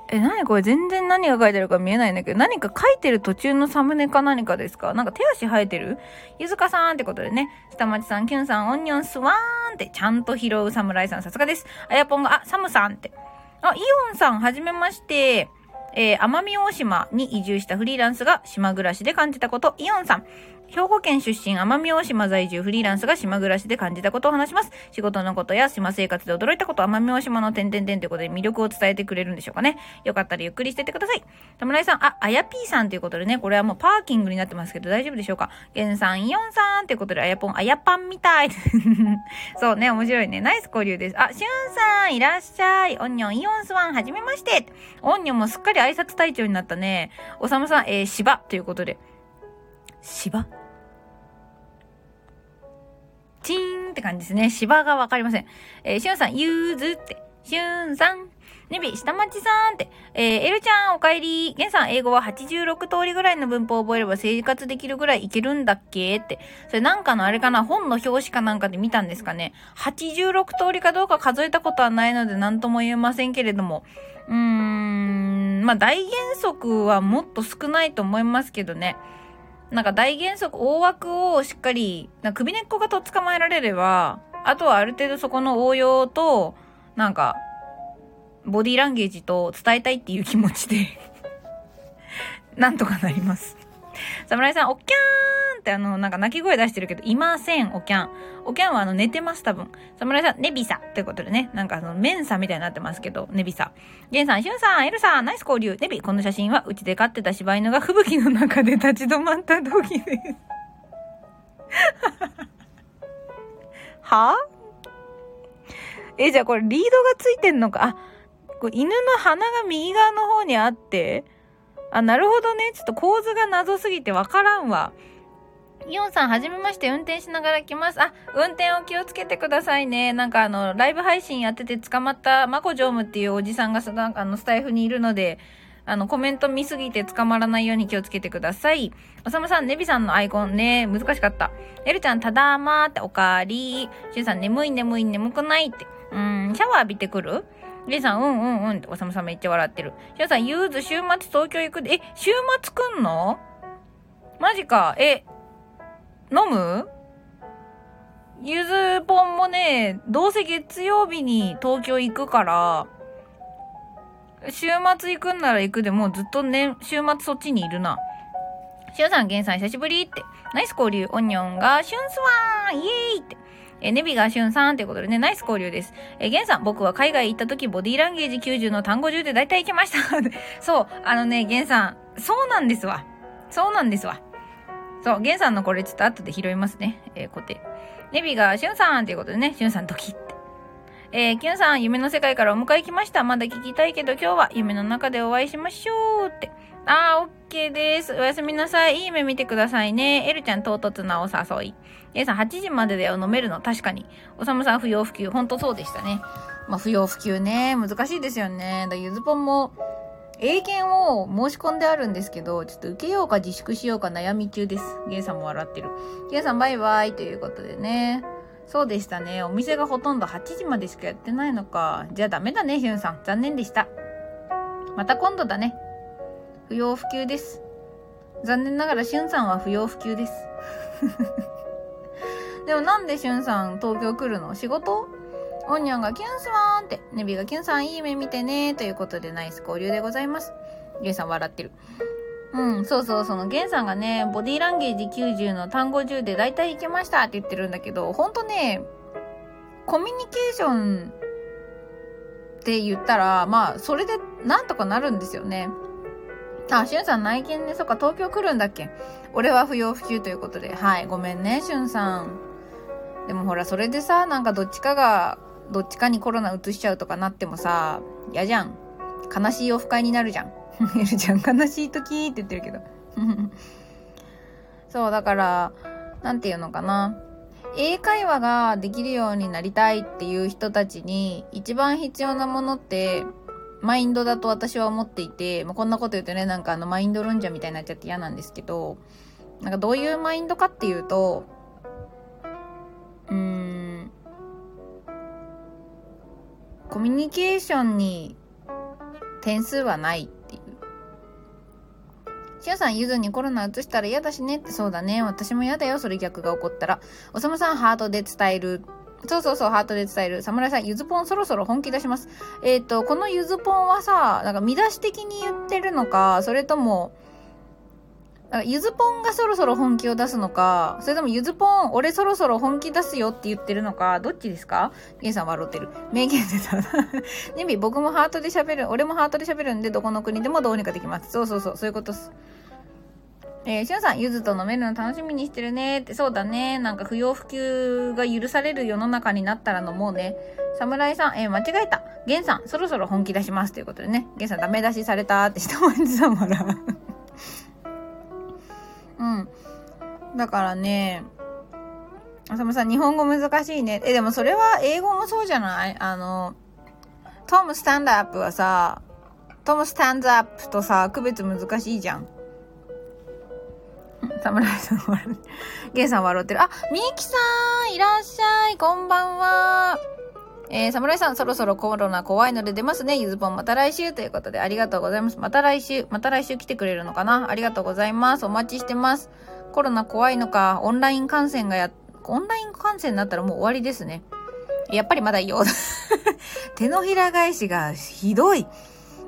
え、何これ？全然何が書いてるか見えないんだけど、何か書いてる途中のサムネか何かですか？なんか手足生えてる？ゆずかさんってことでね、下町さん、キュンさん、オンニョンスワーンってちゃんと拾う侍さん、さすがです。あやぽんが、あ、サムさんって。あ、イオンさん、はじめまして。えー、奄美大島に移住したフリーランスが島暮らしで感じたこと、イオンさん。兵庫県出身、奄美大島在住、フリーランスが島暮らしで感じたことを話します。仕事のことや島生活で驚いたこと、奄美大島の点々点ということで魅力を伝えてくれるんでしょうかね。よかったらゆっくりしててください。田村井さん、あ、あやぴーさんということでね、これはもうパーキングになってますけど大丈夫でしょうか。ゲンさん、イオンさんということで、あやぽん、あやぱんみたい。そうね、面白いね。ナイス交流です。あ、しゅんさん、いらっしゃい。オンニョン、イオンスワン、はじめまして。オンニョンもすっかり挨拶隊長になったね。おさむさん、えー、芝ということで。芝？チーンって感じですね。芝がわかりません。えー、しゅんさん、ゆーずって。しゅんさん。ねび、下町さんって。えー、エルちゃん、おかえり。ゲンさん、英語は86通りぐらいの文法を覚えれば生活できるぐらいいけるんだっけって。それなんかのあれかな？本の表紙かなんかで見たんですかね？86通りかどうか数えたことはないので何とも言えませんけれども。うーん、まあ、大原則はもっと少ないと思いますけどね。なんか大原則、大枠をしっかり、な首根っこがとっ捕まえられれば、あとはある程度そこの応用と、なんか、ボディーランゲージと伝えたいっていう気持ちで なんとかなります。侍さん、おっきゃーんってあの、なんか鳴き声出してるけど、いません、おきゃん。おきゃんはあの、寝てます、多分。侍さん、ネビサということでね、なんかあの、メンサみたいになってますけど、ネビサ。ゲンさん、シュンさん、エルさん、ナイス交流。ネビ、この写真は、うちで飼ってた柴犬が吹雪の中で立ち止まった時です。は？え、じゃあこれリードがついてんのか？あ、これ犬の鼻が右側の方にあって、あ、なるほどね。ちょっと構図が謎すぎてわからんわ。イオンさん、はじめまして、運転しながら来ます。あ、運転を気をつけてくださいね。なんかあの、ライブ配信やってて捕まったマコジョームっていうおじさんがなんかあの、スタイフにいるので、あの、コメント見すぎて捕まらないように気をつけてください。おさむさん、ネビさんのアイコンね、難しかった。エルちゃん、ただーまーっておかわりー。シュンさん、眠い眠い眠くないって。うん、シャワー浴びてくる？レイさん、うんうんうんって、おさむさんめっちゃ笑ってる。シュンさん、ゆうず週末東京行くで、え、週末来んの？マジか。え、飲む？ゆずぽんもね、どうせ月曜日に東京行くから、週末行くんなら行くでもうずっとね、週末そっちにいるな。しゅんさん、げんさん久しぶりって。ナイス交流。オニオンが、シュンスワーンイエーイって。えネビがしゅんさんってことでね、ナイス交流です。えゲンさん、僕は海外行った時、ボディーランゲージ90の単語10で大体行けました。そう、あのね、ゲンさん、そうなんですわ。そうなんですわ。そう、ゲンさんのこれちょっと後で拾いますね。えー、固定。ネビがしゅんさんっていうことでね、しゅんさんドキって。えー、キュンさん、夢の世界からお迎え来ました。まだ聞きたいけど、今日は夢の中でお会いしましょうって。あー、オッケーです。おやすみなさい。いい夢見てくださいね。エルちゃん、唐突なお誘い。A さん、8時までだよ。飲めるの。確かに。おさむさん、不要不急。ほんとそうでしたね。まあ、不要不急ね。難しいですよね。だゆずぽんも、英検を申し込んであるんですけど、ちょっと受けようか自粛しようか悩み中です。ゲイさんも笑ってる。ゲイさん、バイバイということでね。そうでしたね。お店がほとんど8時までしかやってないのか。じゃあダメだね、ヒュンさん。残念でした。また今度だね。不要不急です。残念ながらしゅんさんは不要不急です。でもなんでしゅんさん東京来るの？仕事？オンニャンがキュンスワーンって、ネビがキュンさんいい目見てねということでナイス交流でございます。ゲンさん笑ってる。うん、そうそう、そのゲンさんがね、ボディランゲージ90の単語10で大体いけましたって言ってるんだけど、ほんとね、コミュニケーションって言ったら、まあ、それでなんとかなるんですよね。あ、しゅんさん内見ね、そっか、東京来るんだっけ？俺は不要不急ということで。はい、ごめんね、しゅんさん。でもほら、それでさ、なんかどっちかが、どっちかにコロナ移しちゃうとかなってもさ、嫌じゃん。悲しいオフ会になるじゃん。いるじゃん、悲しい時って言ってるけど。そう、だから、なんていうのかな。英会話ができるようになりたいっていう人たちに一番必要なものってマインドだと私は思っていて、まあ、こんなこと言うとね、なんかあのマインド論者みたいになっちゃって嫌なんですけど、なんかどういうマインドかっていうと、うーん、コミュニケーションに点数はないっていう。しゅんさん、ゆずにコロナ移したら嫌だしねって、そうだね。私も嫌だよ、それ逆が起こったら。おさむさん、ハートで伝えるそうそうそう、ハートで伝える。侍さん、ゆずぽんそろそろ本気出します。えっ、ー、と、このゆずぽんはさ、なんか見出し的に言ってるのか、それとも、ゆずぽんがそろそろ本気を出すのか、それともゆずぽん、俺そろそろ本気出すよって言ってるのか、どっちですか？ゲンさん笑ってる。名言出た。ネビ、僕もハートで喋る、俺もハートで喋るんで、どこの国でもどうにかできます。そうそうそう、そういうことっす。えー、しゅんさん、ゆずと飲めるの楽しみにしてるねって、そうだね。なんか不要不急が許される世の中になったら飲もうね。侍さん、えー、間違えた。ゲンさん、そろそろ本気出します。ということでね。ゲンさん、ダメ出しされたって一文字さんもらう。うん。だからね、あさむさん、日本語難しいね。え、でもそれは英語もそうじゃない？あの、トムスタンドアップはさ、トムスタンドアップとさ、区別難しいじゃん。侍さん笑う。ゲンさん笑ってる。あ、みきさんいらっしゃいこんばんはえー、侍さん、そろそろコロナ怖いので出ますね。ゆずぽんまた来週ということでありがとうございます。また来週、また来週来てくれるのかなありがとうございます。お待ちしてます。コロナ怖いのか、オンライン観戦がや、オンライン観戦になったらもう終わりですね。やっぱりまだいいよ。手のひら返しがひどい。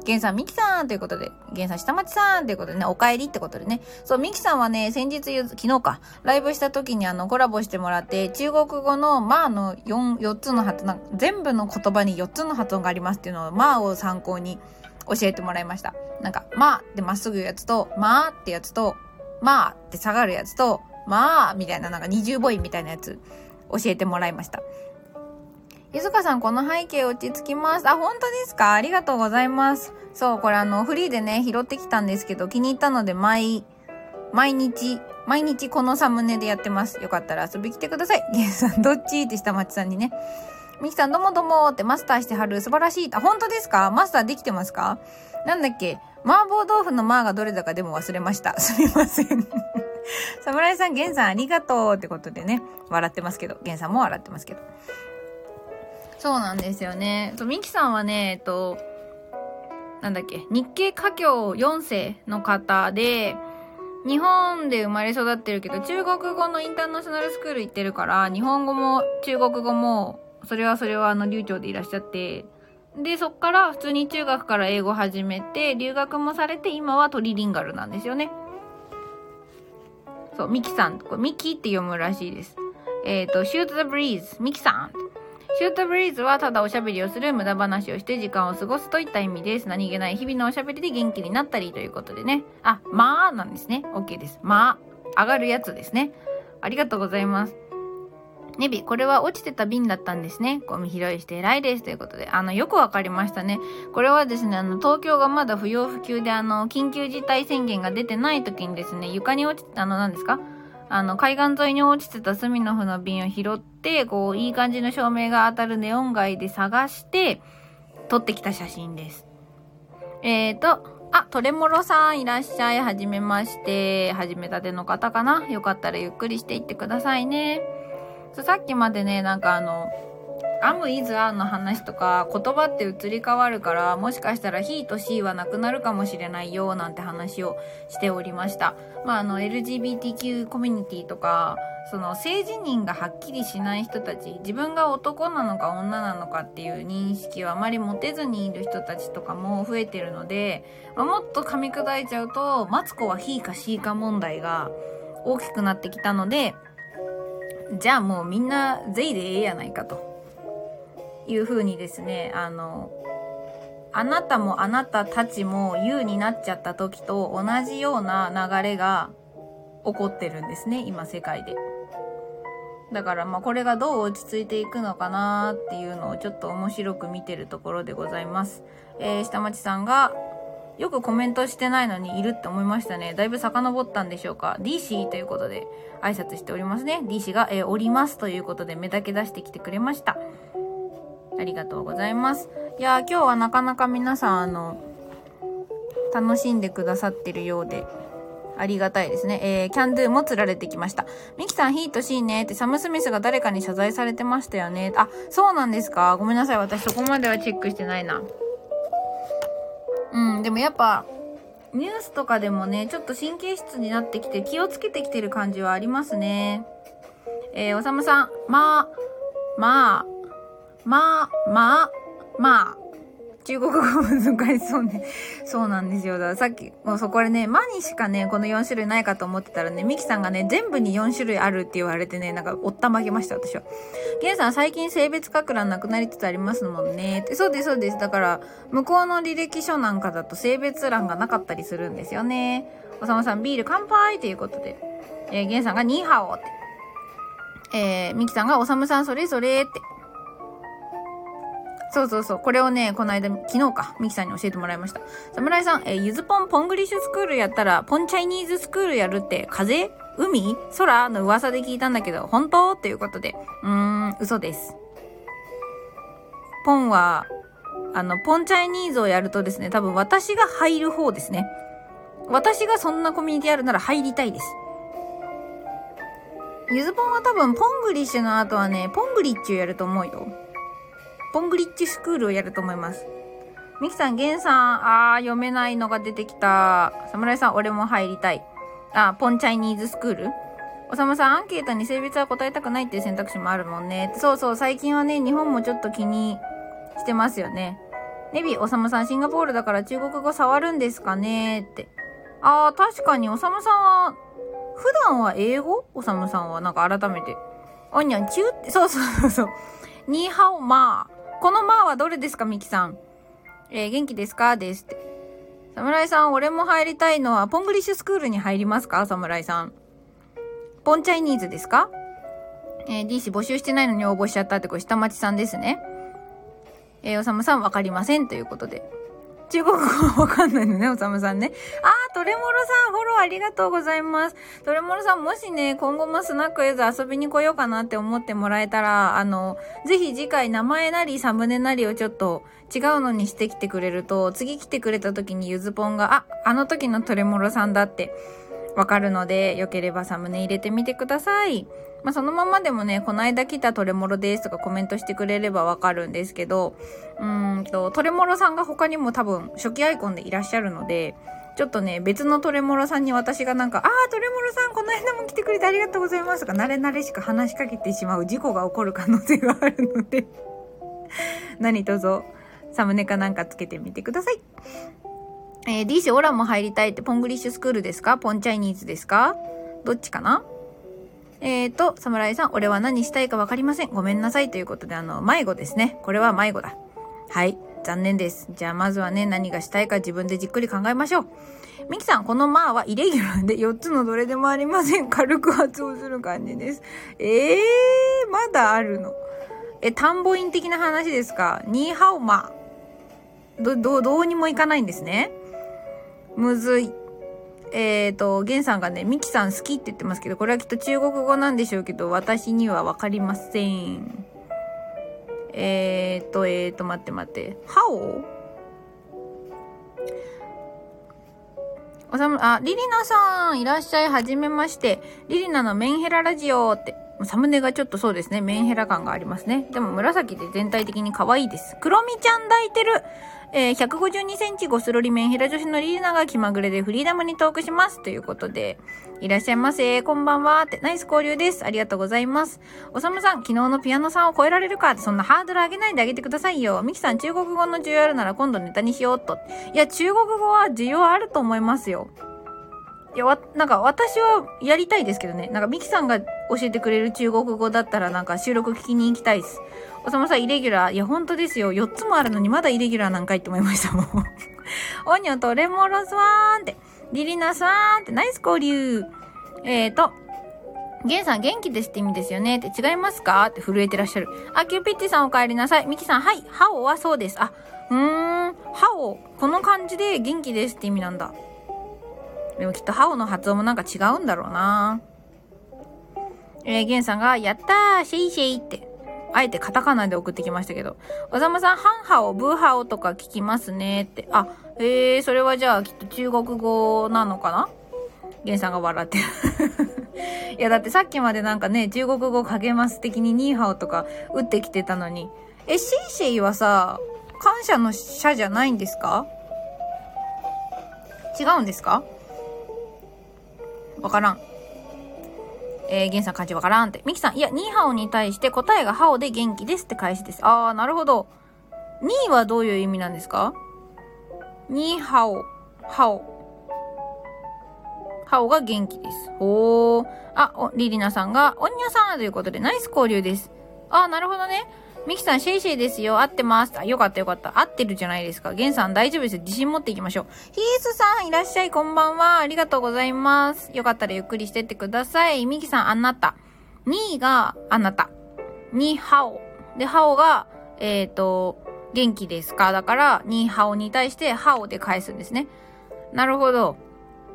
ゲンさん、ミキさんということで、ゲンさん、下町さんということでね、お帰りってことでね。そう、ミキさんはね、先日、昨日か、ライブした時にあの、コラボしてもらって、中国語の、まあの4、4つの発音、全部の言葉に4つの発音がありますっていうのを、まあを参考に教えてもらいました。なんか、まあってまっすぐやつと、まあってやつと、まあって下がるやつと、まあみたいな、なんか二重母音みたいなやつ、教えてもらいました。ゆずかさん、この背景落ち着きます。あ、本当ですか？ありがとうございます。そう、これあの、フリーでね、拾ってきたんですけど、気に入ったので、毎、毎日、毎日このサムネでやってます。よかったら遊び来てください。ゲンさん、どっち？って下町さんにね。ミキさん、どもどもってマスターしてはる。素晴らしい。あ、本当ですか？マスターできてますか？なんだっけ？麻婆豆腐のマーがどれだかでも忘れました。すみません。侍さん、ゲンさんありがとうってことでね、笑ってますけど、ゲンさんも笑ってますけど。そうなんですよね。ミキさんはね、えっと、なんだっけ、日系華僑4世の方で、日本で生まれ育ってるけど、中国語のインターナショナルスクール行ってるから、日本語も中国語も、それはそれはあの流暢でいらっしゃって、で、そっから普通に中学から英語始めて、留学もされて、今はトリリンガルなんですよね。そう、ミキさん、ミキって読むらしいです。えっ、ー、と、shoot the breeze, ミキさん。シュートブリーズはただおしゃべりをする無駄話をして時間を過ごすといった意味です。何気ない日々のおしゃべりで元気になったりということでね。あ、まあなんですね。OK です。まあ、上がるやつですね。ありがとうございます。ネビ、これは落ちてた瓶だったんですね。ゴミ拾いして偉いです。ということで。あの、よくわかりましたね。これはですね、あの、東京がまだ不要不急で、あの、緊急事態宣言が出てない時にですね、床に落ちて、あの、何ですか？あの、海岸沿いに落ちてたスミノフの瓶を拾って、こう、いい感じの照明が当たるネオン街で探して、撮ってきた写真です。えーと、あ、トレモロさんいらっしゃい。はじめまして。始めたての方かなよかったらゆっくりしていってくださいね。さっきまでね、なんかあの、アムイズアーの話とか言葉って移り変わるからもしかしたらヒと C はなくなるかもしれないよなんて話をしておりました。まああの LGBTQ コミュニティとかその性自認がはっきりしない人たち自分が男なのか女なのかっていう認識をあまり持てずにいる人たちとかも増えてるので、まあ、もっと噛み砕いちゃうとマツコはヒか C か問題が大きくなってきたのでじゃあもうみんなゼイでええやないかと。いうふうにですね、あの、あなたもあなたたちも U になっちゃった時と同じような流れが起こってるんですね、今世界で。だからまあこれがどう落ち着いていくのかなっていうのをちょっと面白く見てるところでございます。えー、下町さんがよくコメントしてないのにいるって思いましたね。だいぶ遡ったんでしょうか。DC ということで挨拶しておりますね。DC が、えー、おりますということで目だけ出してきてくれました。ありがとうございます。いや今日はなかなか皆さん、あの、楽しんでくださってるようで、ありがたいですね。えー、キャンドゥも釣られてきました。ミキさん、ヒートしいねってサム・スミスが誰かに謝罪されてましたよね。あ、そうなんですかごめんなさい。私そこまではチェックしてないな。うん、でもやっぱ、ニュースとかでもね、ちょっと神経質になってきて気をつけてきてる感じはありますね。えー、おさむさん、まあ、まあ、まあ、まあ、まあ、中国語難しそうね。そうなんですよ。だからさっき、もうそこでね、マにしかね、この4種類ないかと思ってたらね、ミキさんがね、全部に4種類あるって言われてね、なんか、おったまげました、私は。ゲンさん、最近性別かく乱なくなりつつありますもんね。そうです、そうです。だから、向こうの履歴書なんかだと性別欄がなかったりするんですよね。おさまさん、ビール乾杯ということで。えー、ゲンさんがニーハオって。えー、ミキさんがおさむさんそれぞれって。そうそうそう。これをね、この間、昨日か、ミキさんに教えてもらいました。侍さん、えー、ゆずぽんポングリッシュスクールやったら、ポンチャイニーズスクールやるって、風海？空？の噂で聞いたんだけど、本当？っていうことで。うーん、嘘です。ポンは、あの、ポンチャイニーズをやるとですね、多分私が入る方ですね。私がそんなコミュニティやるなら入りたいです。ゆずぽんは多分、ポングリッシュの後はね、ポングリッチュやると思うよ。ポングリッチスクールをやると思います。ミキさん、ゲンさん、あー、読めないのが出てきた。侍さん、俺も入りたい。あ、ポンチャイニーズスクール？おさまさん、アンケートに性別は答えたくないっていう選択肢もあるもんね。そうそう、最近はね、日本もちょっと気にしてますよね。ネビ、おさまさん、シンガポールだから中国語触るんですかね？って。あー、確かに、おさまさんは、普段は英語？おさまさんは、なんか改めて。おにゃん、ちゅって、そうそうそうそう。ニーハオマー。このまあはどれですか、ミキさん？えー、元気ですか？ですって。侍さん、俺も入りたいのは、ポングリッシュスクールに入りますか？侍さん。ポンチャイニーズですか？えー、DC 募集してないのに応募しちゃったってこれ下町さんですね。えー、おさむさんわかりませんということで。中国語わかんないのね、おさむさんね。あー、トレモロさん、フォローありがとうございます。トレモロさん、もしね、今後もスナックエズ遊びに来ようかなって思ってもらえたら、あの、ぜひ次回名前なりサムネなりをちょっと違うのにしてきてくれると、次来てくれた時にゆずぽんが、あ、あの時のトレモロさんだってわかるので、よければサムネ入れてみてください。まあ、そのままでもね、この間来たトレモロですとかコメントしてくれればわかるんですけど、うんと、トレモロさんが他にも多分初期アイコンでいらっしゃるので、ちょっとね、別のトレモロさんに私がなんか、あー、トレモロさんこの間も来てくれてありがとうございますとか、慣れ慣れしく話しかけてしまう事故が起こる可能性があるので。何卒、サムネかなんかつけてみてください。えー、DC オラも入りたいって、ポングリッシュスクールですか？ポンチャイニーズですか？どっちかな？えーと、侍さん、俺は何したいかわかりません。ごめんなさい。ということで、あの、迷子ですね。これは迷子だ。はい。残念です。じゃあ、まずはね、何がしたいか自分でじっくり考えましょう。ミキさん、このまあはイレギュラーで4つのどれでもありません。軽く発音する感じです。ええー、まだあるの？え、田んぼ院的な話ですか？ニーハオマ。ど、ど、どうにもいかないんですね。むずい。えっ、ー、と、ゲンさんがね、ミキさん好きって言ってますけど、これはきっと中国語なんでしょうけど、私にはわかりません。えっ、ー、と、えっ、ー、と、待って待って。ハオ？おさむ、あ、リリナさん、いらっしゃい、はじめまして。リリナのメンヘララジオって。サムネがちょっとそうですね、メンヘラ感がありますね。でも紫で全体的に可愛いです。クロミちゃん抱いてるえー、152センチゴスロリメンヘラ女子のリーナが気まぐれでフリーダムにトークします。ということで、いらっしゃいませ。こんばんは。って、ナイス交流です。ありがとうございます。おさむさん、昨日のピアノさんを超えられるか？って、そんなハードル上げないであげてくださいよ。ミキさん、中国語の需要あるなら今度ネタにしようと。いや、中国語は需要あると思いますよ。いや、わ、なんか私はやりたいですけどね。なんかミキさんが教えてくれる中国語だったらなんか収録聞きに行きたいです。おさまさん、イレギュラー。いや、本当ですよ。4つもあるのにまだイレギュラーなんかいって思いましたもん。オニョとレモロスワーンって、リリナスワーンって、ナイス交流。えーと、ゲンさん元気ですって意味ですよねって違いますか？って震えてらっしゃる。あ、キューピッチさんお帰りなさい。ミキさん、はい。ハオはそうです。あ、うーん。ハオ。この感じで元気ですって意味なんだ。でもきっとハオの発音もなんか違うんだろうな。えー、ゲンさんが、やったー 谢谢 って。あえてカタカナで送ってきましたけど。おざまさん、很好、不好 とか聞きますねって。あ、えー、それはじゃあきっと中国語なのかな？ゲンさんが笑ってる いや、だってさっきまでなんかね、中国語かけます的に你好 とか打ってきてたのに。え、シェイシェイはさ、感謝の謝じゃないんですか？違うんですか？わからん。えー、ゲンさん漢字わからんって。ミキさん、いや、ニーハオに対して答えがハオで元気ですって返しです。あー、なるほど。ニーはどういう意味なんですか？ニーハオ、ハオ。ハオが元気です。おー。あ、お、リリナさんが、おんにゃさんということで、ナイス交流です。あー、なるほどね。ミキさん、シェイシェイですよ。合ってます。あ、よかったよかった。合ってるじゃないですか。ゲンさん、大丈夫です。自信持っていきましょう。ヒースさん、いらっしゃい。こんばんは。ありがとうございます。よかったらゆっくりしてってください。ミキさん、あなた。2が、あなた。2、ハオ。で、ハオが、えっ、ー、と、元気ですか？だから、ニーハオに対して、ハオで返すんですね。なるほど。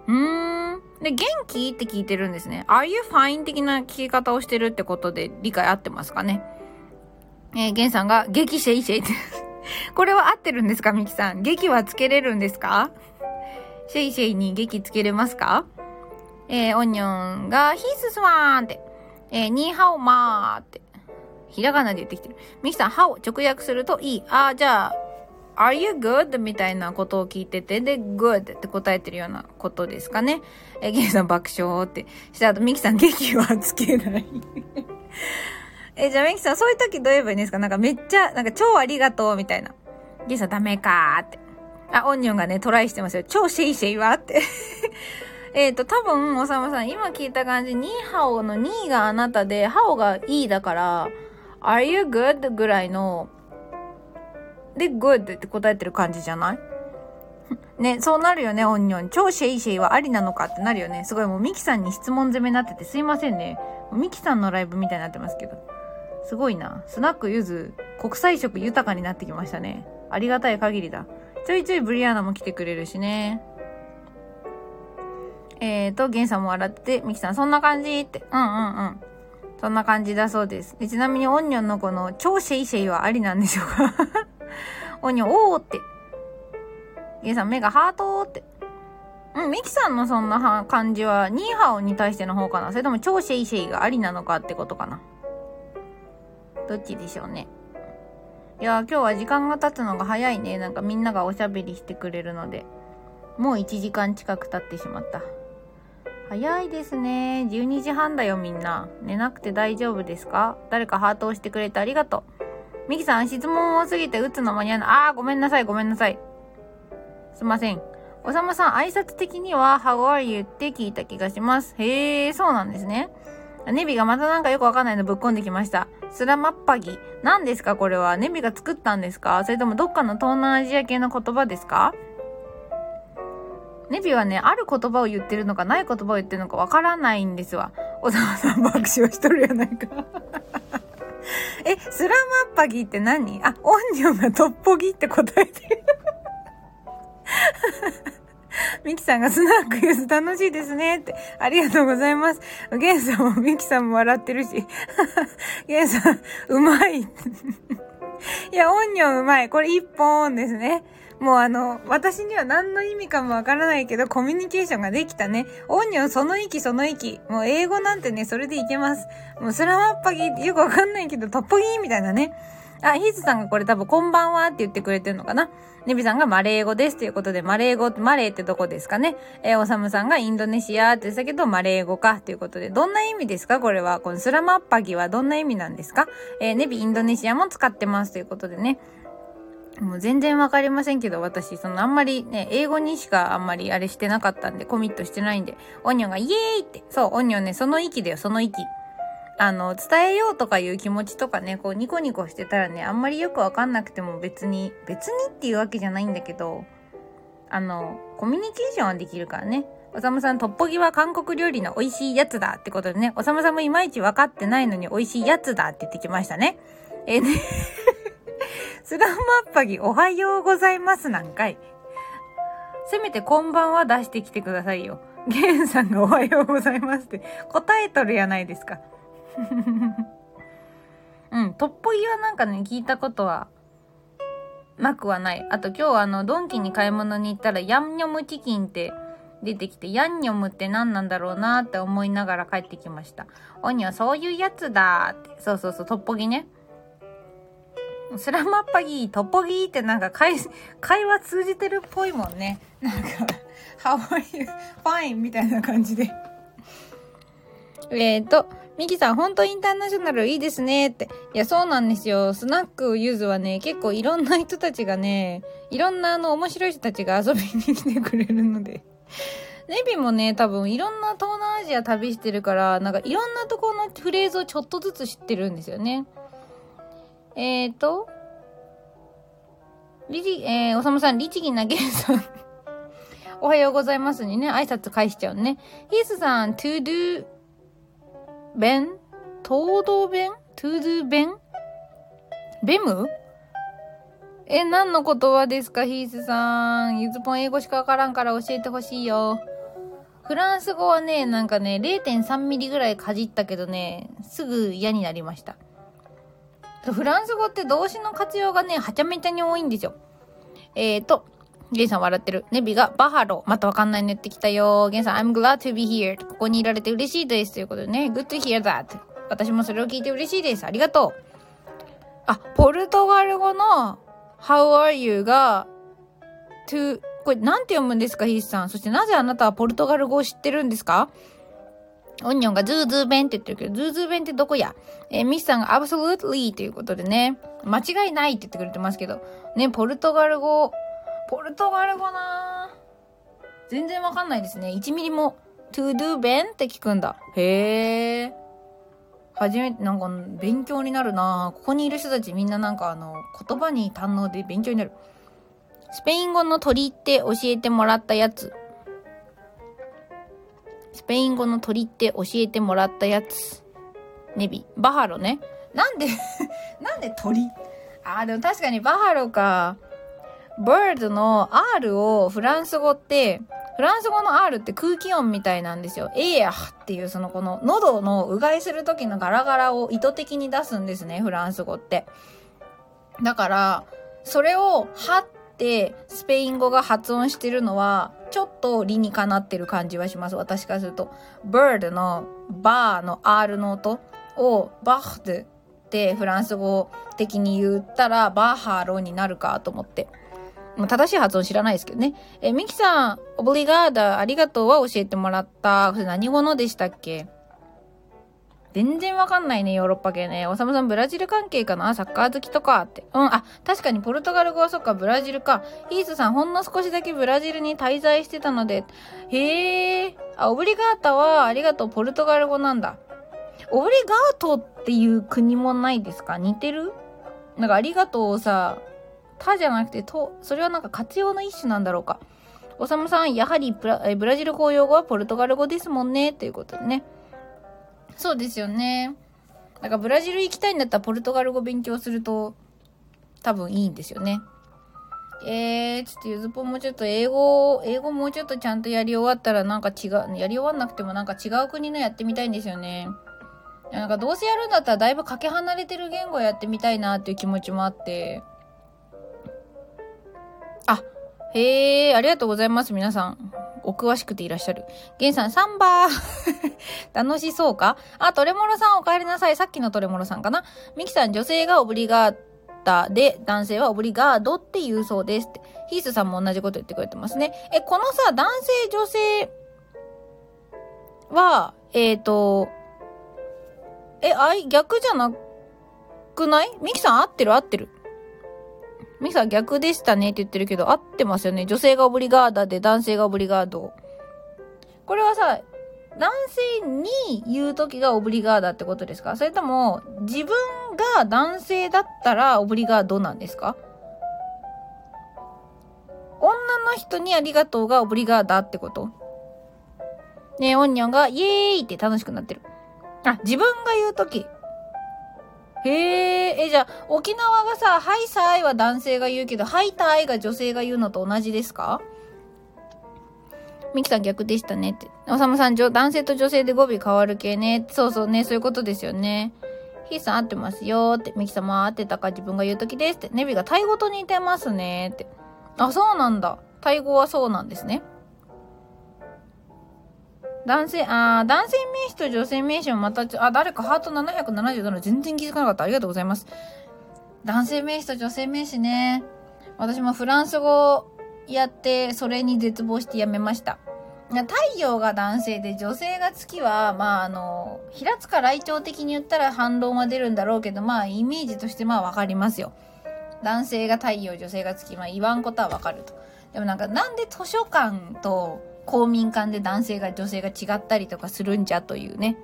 うーん。で、元気？って聞いてるんですね。Are you fine? 的な聞き方をしてるってことで理解合ってますかね？えー、ゲンさんが、激シェイシェイって。これは合ってるんですかミキさん？劇はつけれるんですか？シェイシェイに劇つけれますか？えー、オニョンが、ヒーススワーンって。えー、ニーハオマーって。ひらがなで言ってきてる。ミキさん、ハを直訳するといい。あ、じゃあ、are you good? みたいなことを聞いてて、で、good って答えてるようなことですかね。え、ゲイさん爆笑って。した後、ミキさん、劇はつけない え、じゃあミキさん、そういう時どう言えばいいんですか？なんかめっちゃ、なんか超ありがとうみたいな。ゲイさん、ダメかーって。あ、オニオンがね、トライしてますよ。超 谢谢 はって えっと、多分、おさまさん、今聞いた感じ、ニーハオの2があなたで、ハオがいいだから、Are you good? ぐらいの、で、good って答えてる感じじゃない？ね、そうなるよね、オンニョン。超 谢谢 はありなのかってなるよね。すごいもうミキさんに質問攻めになっててすいませんね。ミキさんのライブみたいになってますけど。すごいな。スナックゆず、国際色豊かになってきましたね。ありがたい限りだ。ちょいちょいブリアーナも来てくれるしね。えーと、ゲンさんも笑って、ミキさんそんな感じって。うんうんうん。そんな感じだそうです。でちなみにオンニョンのこの超シェイシェイはありなんでしょうか？オンニョン、おーって。ゲイさん、目がハートって。うん、ミキさんのそんな感じは、ニーハオに対しての方かな？それとも超シェイシェイがありなのかってことかな？どっちでしょうね。いや今日は時間が経つのが早いね。なんかみんながおしゃべりしてくれるので。もう1時間近く経ってしまった。早いですね。12時半だよみんな。寝なくて大丈夫ですか？誰かハートをしてくれてありがとう。ミキさん、質問多すぎて打つの間に合わない。あー、ごめんなさい、ごめんなさい。すいません。おさまさん、挨拶的には、How are you? って聞いた気がします。へー、そうなんですね。ネビがまたなんかよくわかんないのぶっこんできました。スラマッパギ。何ですか？これは。ネビが作ったんですか？それともどっかの東南アジア系の言葉ですか？ネビはね、ある言葉を言ってるのか、ない言葉を言ってるのかわからないんですわ。小沢さん爆笑しとるやないか え、スラマッパギって何？あ、オンニョンがトッポギって答えてるミキさんがスナックユース楽しいですねって。ありがとうございます。ゲンさんもミキさんも笑ってるし。ゲンさん、うまい。いや、オンニョンうまい。これ一本ですね。もうあの、私には何の意味かもわからないけど、コミュニケーションができたね。オンニョンその息その息。もう英語なんてね、それでいけます。もうスラマッパギってよくわかんないけど、トッポギーみたいなね。あ、ヒーツさんがこれ多分こんばんはって言ってくれてるのかな。ネビさんがマレー語ですということで、マレー語、マレーってどこですかね？えー、おさむさんがインドネシアって言ってたけど、マレー語かということで、どんな意味ですか？これは。このスラマッパギはどんな意味なんですか？えー、ネビインドネシアも使ってますということでね。もう全然わかりませんけど、私、そのあんまりね、英語にしかあんまりあれしてなかったんで、コミットしてないんで、オニョンがイエーイって、そう、オニョンね、その息だよ、その息。あの、伝えようとかいう気持ちとかね、こうニコニコしてたらね、あんまりよくわかんなくても別に、別にっていうわけじゃないんだけど、あの、コミュニケーションはできるからね。おさむさん、トッポギは韓国料理の美味しいやつだってことでね、おさむさんもいまいち分かってないのに美味しいやつだって言ってきましたね。えー、ねスラマッパギおはようございますなんかい。せめてこんばんは出してきてくださいよ。ゲンさんがおはようございますって答えとるやないですか。うん、トッポギはなんかね、聞いたことはなくはない。あと今日あの、ドンキに買い物に行ったらヤンニョムチキンって出てきて、ヤンニョムって何なんだろうなって思いながら帰ってきました。おにはそういうやつだって。そうそうそう、トッポギね。スラマッパギー、トッポギーってなんか会、会話通じてるっぽいもんね。なんか、How are you? Fine! みたいな感じで。えっと、ミキさん、本当インターナショナルいいですねって。いや、そうなんですよ。スナックユーズはね、結構いろんな人たちがね、いろんなあの面白い人たちが遊びに来てくれるので。ネビもね、多分いろんな東南アジア旅してるから、なんかいろんなところのフレーズをちょっとずつ知ってるんですよね。えーと、リジ、えー、おさむさん、律儀なゲンさん おはようございますにね、挨拶返しちゃうね。ヒースさん、to do 弁？東道弁？トゥードゥ弁？ベム？え、何の言葉ですか、ヒースさん。ゆずぽん英語しかわからんから教えてほしいよ。フランス語はね、なんかね、0.3ミリぐらいかじったけどね、すぐ嫌になりました。フランス語って動詞の活用がね、はちゃめちゃに多いんですよ。えーと、ゲンさん笑ってる。ネビがバハロ。またわかんないの言ってきたよ。ゲンさん、I'm glad to be here. ここにいられて嬉しいです。ということでね。good to hear that. 私もそれを聞いて嬉しいです。ありがとう。あ、ポルトガル語の How are you? が to これなんて読むんですか、ヒースさん。そしてなぜあなたはポルトガル語を知ってるんですか？オニオンがズーズー弁って言ってるけど、ズーズー弁ってどこや？えー、ミスさんが absolutely ということでね、間違いないって言ってくれてますけど、ね、ポルトガル語、ポルトガル語な全然わかんないですね。1ミリも、to do 弁って聞くんだ。へえ。初めて、なんか、勉強になるなここにいる人たちみんななんかあの、言葉に堪能で勉強になる。スペイン語の鳥って教えてもらったやつ。スペイン語の鳥って教えてもらったやつ。ネビ。バハロね。なんで なんで鳥？ああ、でも確かにバハロか。Bird の R をフランス語って、フランス語の R って空気音みたいなんですよ。エアっていうそのこの喉のうがいする時のガラガラを意図的に出すんですね、フランス語って。だから、それをはってスペイン語が発音してるのは、ちょっと理にかなってる感じはします。私からすると。bird のバーの R の音をバッドってフランス語的に言ったらバーハロになるかと思って。まあ正しい発音知らないですけどね。え、ミキさん、オブリガーダ、ありがとうは教えてもらった。これ何語のでしたっけ？全然わかんないね、ヨーロッパ系ね。おさむさん、ブラジル関係かな？サッカー好きとかって。うん、あ、確かにポルトガル語はそっか、ブラジルか。ヒースさん、ほんの少しだけブラジルに滞在してたので。へえ。あ、オブリガータは、ありがとう、ポルトガル語なんだ。オブリガートっていう国もないですか？似てる？なんかありがとうをさ、他じゃなくて、と、それはなんか活用の一種なんだろうか。おさむさん、やはりブラブラジル公用語はポルトガル語ですもんね、ということでね。そうですよね。なんかブラジル行きたいんだったらポルトガル語勉強すると多分いいんですよね。えー、ちょっとゆずぽんもちょっと英語、英語もうちょっとちゃんとやり終わったらなんか違う、やり終わんなくてもなんか違う国のやってみたいんですよね。なんかどうせやるんだったらだいぶかけ離れてる言語やってみたいなっていう気持ちもあって。あ、へえ、ありがとうございます、皆さん。お詳しくていらっしゃる。ゲンさん、サンバー 楽しそうか？あ、トレモロさんお帰りなさい。さっきのトレモロさんかな？ミキさん、女性がオブリガータで、男性はオブリガードって言うそうですって。ヒースさんも同じこと言ってくれてますね。え、このさ、男性、女性は、えっ、ー、と、え、あい、逆じゃなくない？ミキさん合ってる？合ってる？ミサ逆でしたねって言ってるけど、合ってますよね。女性がオブリガーダで男性がオブリガード。これはさ、男性に言う時がオブリガーダってことですか？それとも、自分が男性だったらオブリガードなんですか？女の人にありがとうがオブリガーダってこと？ねえ、オンニョンがイエーイって楽しくなってる。あ、自分が言う時。へえ、え、じゃあ、沖縄がさ、ハイサイは男性が言うけど、ハイタイが女性が言うのと同じですか？ミキさん逆でしたねって。おさむさん、男性と女性で語尾変わる系ね。そうそうね、そういうことですよね。ヒーさん合ってますよって。ミキさんも合ってたか自分が言うときですって。ネビがタイ語と似てますねって。あ、そうなんだ。タイ語はそうなんですね。男性、あ男性名詞と女性名詞もまた、あ、誰かハート777全然気づかなかった。ありがとうございます。男性名詞と女性名詞ね。私もフランス語やって、それに絶望してやめました。太陽が男性で女性が月は、まあ、あの、平塚来鳥的に言ったら反論は出るんだろうけど、まあ、イメージとしてまあわかりますよ。男性が太陽、女性が月、まあ言わんことはわかると。でもなんか、なんで図書館と公民館で男性が女性が違ったりとかするんじゃというね。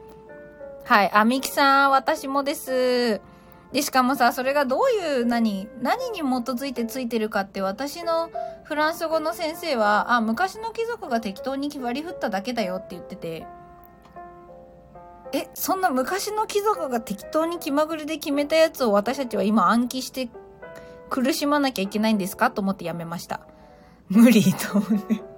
はい。あ、みきさん、私もです。で、しかもさ、それがどういう何、何に基づいてついてるかって私のフランス語の先生は、あ、昔の貴族が適当に割り振っただけだよって言ってて、え、そんな昔の貴族が適当に気まぐれで決めたやつを私たちは今暗記して苦しまなきゃいけないんですか？と思ってやめました。無理と思って。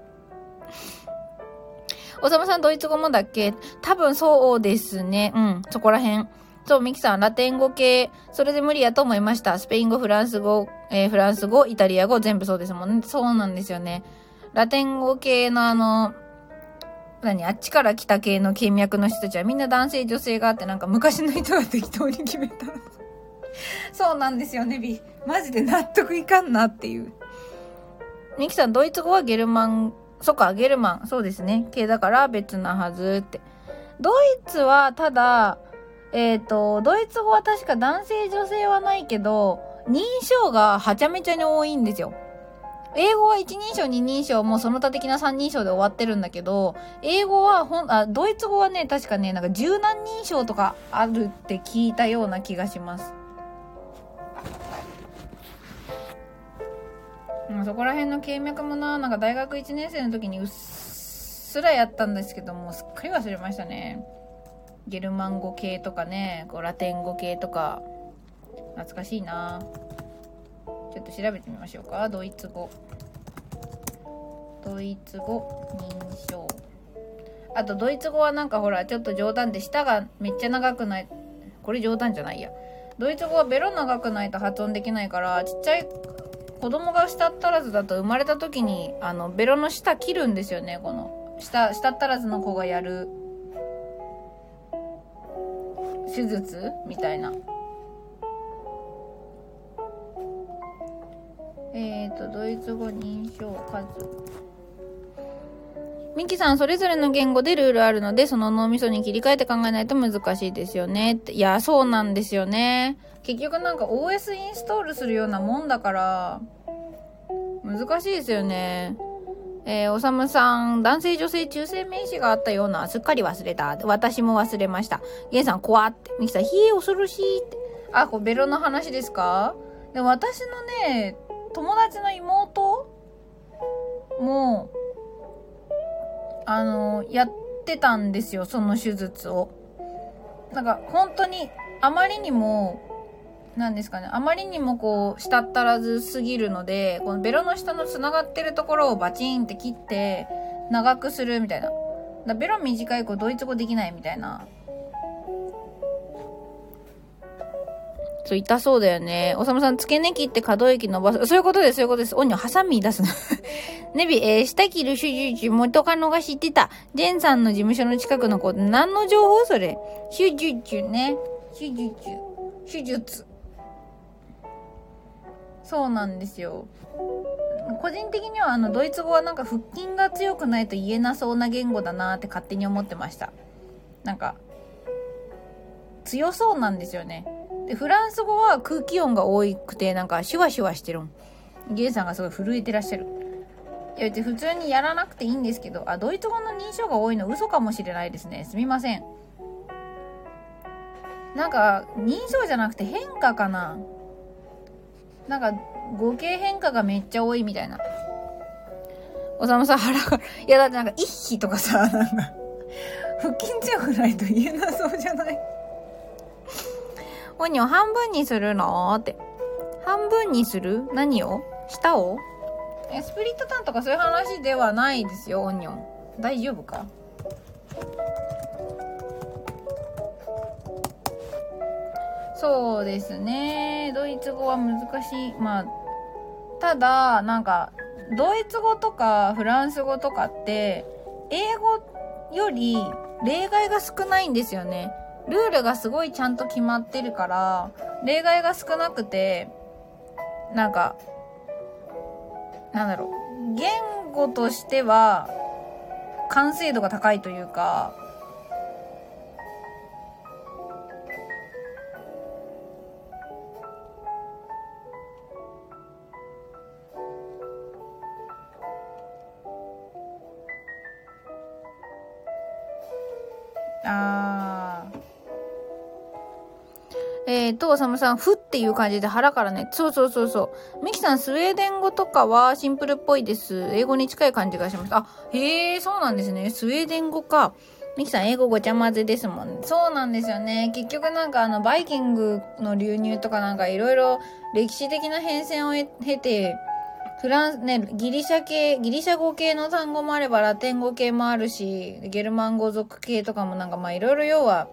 おさまさんドイツ語もだっけ？多分そうですね。うん、そこら辺。そう、ミキさん、ラテン語系、それで無理やと思いました。スペイン語、フランス語、えー、フランス語、イタリア語、全部そうですもんね。そうなんですよね。ラテン語系のあの、何？あっちから来た系の金脈の人たちはみんな男性女性があってなんか昔の人が適当に決めた。そうなんですよね、ビ。マジで納得いかんなっていう。ミキさん、ドイツ語はゲルマン、そっか、ゲルマン。そうですね。系だから別なはずって。ドイツはただ、えっ、ー、と、ドイツ語は確か男性女性はないけど、認証がはちゃめちゃに多いんですよ。英語は一人称二人称もうその他的な三人称で終わってるんだけど、英語はほん、あ、ドイツ語はね、確かね、なんか十何人称とかあるって聞いたような気がします。まあ、そこら辺の経脈もな、なんか大学1年生の時にうっすらやったんですけども、すっかり忘れましたね。ゲルマン語系とかね、こうラテン語系とか、懐かしいなちょっと調べてみましょうか。ドイツ語。ドイツ語認証。あと、ドイツ語はなんかほら、ちょっと冗談で舌がめっちゃ長くない。これ冗談じゃないや。ドイツ語はベロ長くないと発音できないから、ちっちゃい子供が舌足らずだと生まれた時に、あの、ベロの下切るんですよね、この。舌、舌足らずの子がやる手術？みたいな。えっ、ー、と、ドイツ語認証数。ミキさん、それぞれの言語でルールあるので、その脳みそに切り替えて考えないと難しいですよね。いや、そうなんですよね。結局なんか OS インストールするようなもんだから、難しいですよね。えー、おさむさん、男性女性中性名詞があったような、すっかり忘れた。私も忘れました。ゲンさん、怖って。ミキさん、ひえ、恐ろしいって。あ、これベロの話ですか？で私のね、友達の妹も、あの、やってたんですよ、その手術を。なんか、本当に、あまりにも、なんですかね、あまりにもこう、したったらずすぎるので、このベロの下の繋がってるところをバチンって切って、長くするみたいな。だベロ短い子ドイツ語できないみたいな。そう、痛そうだよね。おさむさん、付け根切って可動域伸ばす。そういうことです、そういうことです。おに、ハサミ出すの。ネビ、えー、下切る手術、元カノが知ってた。ジェンさんの事務所の近くの子、何の情報？それ手術ね。手術。手術。そうなんですよ。個人的にはあのドイツ語はなんか腹筋が強くないと言えなそうな言語だなって勝手に思ってました。なんか強そうなんですよね。で、フランス語は空気音が多くてなんかシュワシュワしてるんゲイさんがすごい震えてらっしゃる。いや、普通にやらなくていいんですけど、あ、ドイツ語の認証が多いの嘘かもしれないですね。すみません。なんか、認証じゃなくて変化かななんか、語形変化がめっちゃ多いみたいな。おさむさん腹が、いやだってなんか、一匹とかさ、なんか、腹筋強くないと言えなそうじゃない？オニオン半分にするの？って。半分にする？何を？舌を？え、スプリットターンとかそういう話ではないですよ、オニオン。大丈夫か？そうですね。ドイツ語は難しい。まあ、ただ、なんか、ドイツ語とかフランス語とかって、英語より例外が少ないんですよね。ルールがすごいちゃんと決まってるから、例外が少なくて、なんか、なんだろう、言語としては、完成度が高いというか、あー。えーと、おさむさん、ふっていう感じで腹からね。そうそうそうそう。ミキさん、スウェーデン語とかはシンプルっぽいです。英語に近い感じがします。あ、へえ、そうなんですね。スウェーデン語か。ミキさん、英語ごちゃ混ぜですもんね。そうなんですよね。結局なんかあの、バイキングの流入とかなんかいろいろ歴史的な変遷を経て、フランス、ね、ギリシャ系、ギリシャ語系の単語もあれば、ラテン語系もあるし、ゲルマン語族系とかもなんかまあいろいろ要は、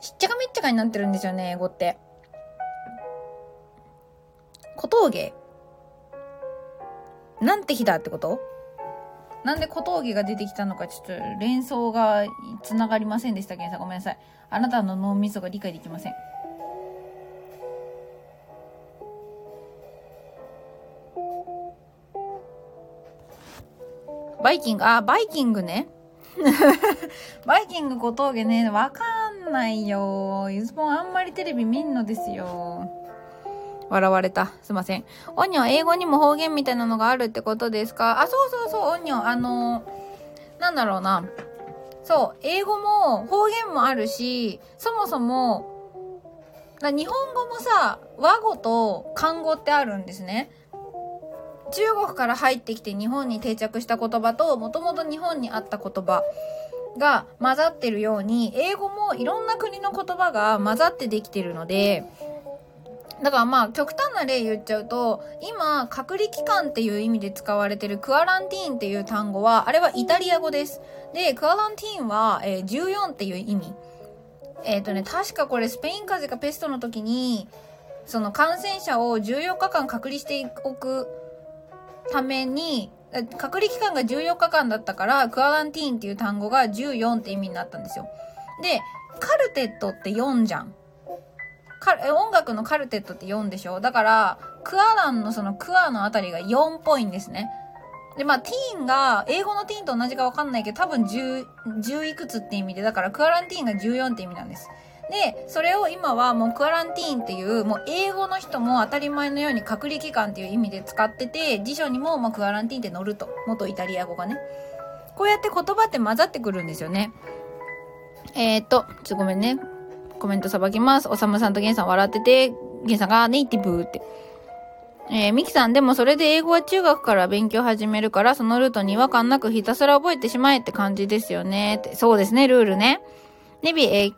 しっちゃかめっちゃかになってるんですよね、英語って。小峠なんて日だってこと？なんで小峠が出てきたのか、ちょっと連想が繋がりませんでした、ケンさん。ごめんなさい。あなたの脳みそが理解できません。バイキング、あ、バイキングね。バイキング小峠ね、わかんないよ。ゆずぽんあんまりテレビ見んのですよ。笑われた。すいません。オニョン、英語にも方言みたいなのがあるってことですか？あ、そうそうそう、オニョン、あのなんだろうな。そう、英語も方言もあるし、そもそも、日本語もさ、和語と漢語ってあるんですね。中国から入ってきて日本に定着した言葉と、もともと日本にあった言葉が混ざってるように、英語もいろんな国の言葉が混ざってできてるので、だからまあ極端な例言っちゃうと、今、隔離期間っていう意味で使われてるクアランティーンっていう単語は、あれはイタリア語です。で、クアランティーンは、えー、14っていう意味。えっ、ー、とね、確かこれスペイン風邪かペストの時に、その感染者を14日間隔離しておくために、隔離期間が14日間だったから、クアランティーンっていう単語が14って意味になったんですよ。で、カルテットって4じゃん。音楽のカルテットって4でしょだから、クアランのそのクアのあたりが4っぽいんですね。で、まあ、ティーンが、英語のティーンと同じかわかんないけど、多分10、10いくつって意味で、だからクアランティーンが14って意味なんです。で、それを今はもうクアランティーンっていう、もう英語の人も当たり前のように隔離期間っていう意味で使ってて、辞書にもまクアランティーンって載ると。元イタリア語がね。こうやって言葉って混ざってくるんですよね。えー、っと、ちょっとごめんね。コメントさばきます。おさむさんとゲンさん笑ってて、ゲンさんがネイティブって。えー、ミキさん、でもそれで英語は中学から勉強始めるから、そのルートに違和感なくひたすら覚えてしまえって感じですよね。って。そうですね、ルールね。ネビ、えー、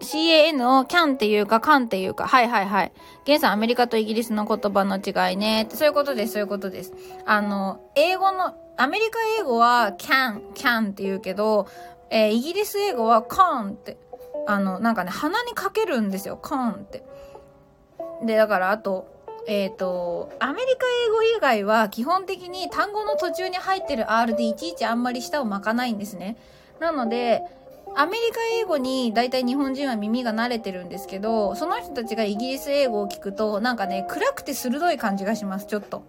CAN を can っていうか can っていうか、はいはいはい。現在アメリカとイギリスの言葉の違いね。そういうことです、そういうことです。あの、英語の、アメリカ英語は can, can って言うけど、えー、イギリス英語は con って、あの、なんかね、鼻にかけるんですよ、con って。で、だからあと、えっ、ー、と、アメリカ英語以外は基本的に単語の途中に入ってる R でいちいちあんまり舌を巻かないんですね。なので、アメリカ英語に大体日本人は耳が慣れてるんですけど、その人たちがイギリス英語を聞くと、なんかね、暗くて鋭い感じがします、ちょっと。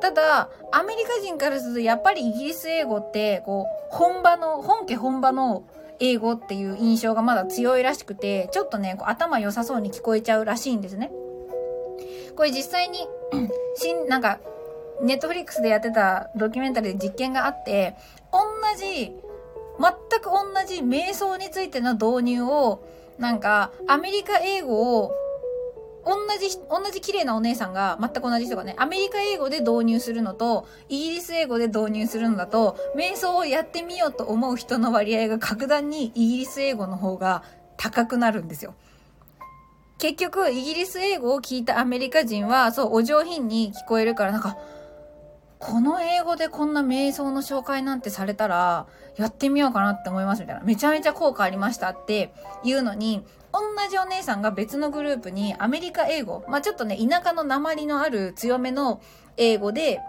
ただ、アメリカ人からすると、やっぱりイギリス英語って、こう、本場の、本家本場の英語っていう印象がまだ強いらしくて、ちょっとね、こう頭良さそうに聞こえちゃうらしいんですね。これ実際に、新、なんか、ネットフリックスでやってたドキュメンタリーで実験があって、同じ全く同じ瞑想についての導入を、なんか、アメリカ英語を、同じ、同じ綺麗なお姉さんが、全く同じ人がね、アメリカ英語で導入するのと、イギリス英語で導入するのだと、瞑想をやってみようと思う人の割合が格段にイギリス英語の方が高くなるんですよ。結局、イギリス英語を聞いたアメリカ人は、そう、お上品に聞こえるから、なんか、この英語でこんな瞑想の紹介なんてされたら、やってみようかなって思いますみたいな。めちゃめちゃ効果ありましたっていうのに、同じお姉さんが別のグループにアメリカ英語、まあちょっとね、田舎の鉛のある強めの英語で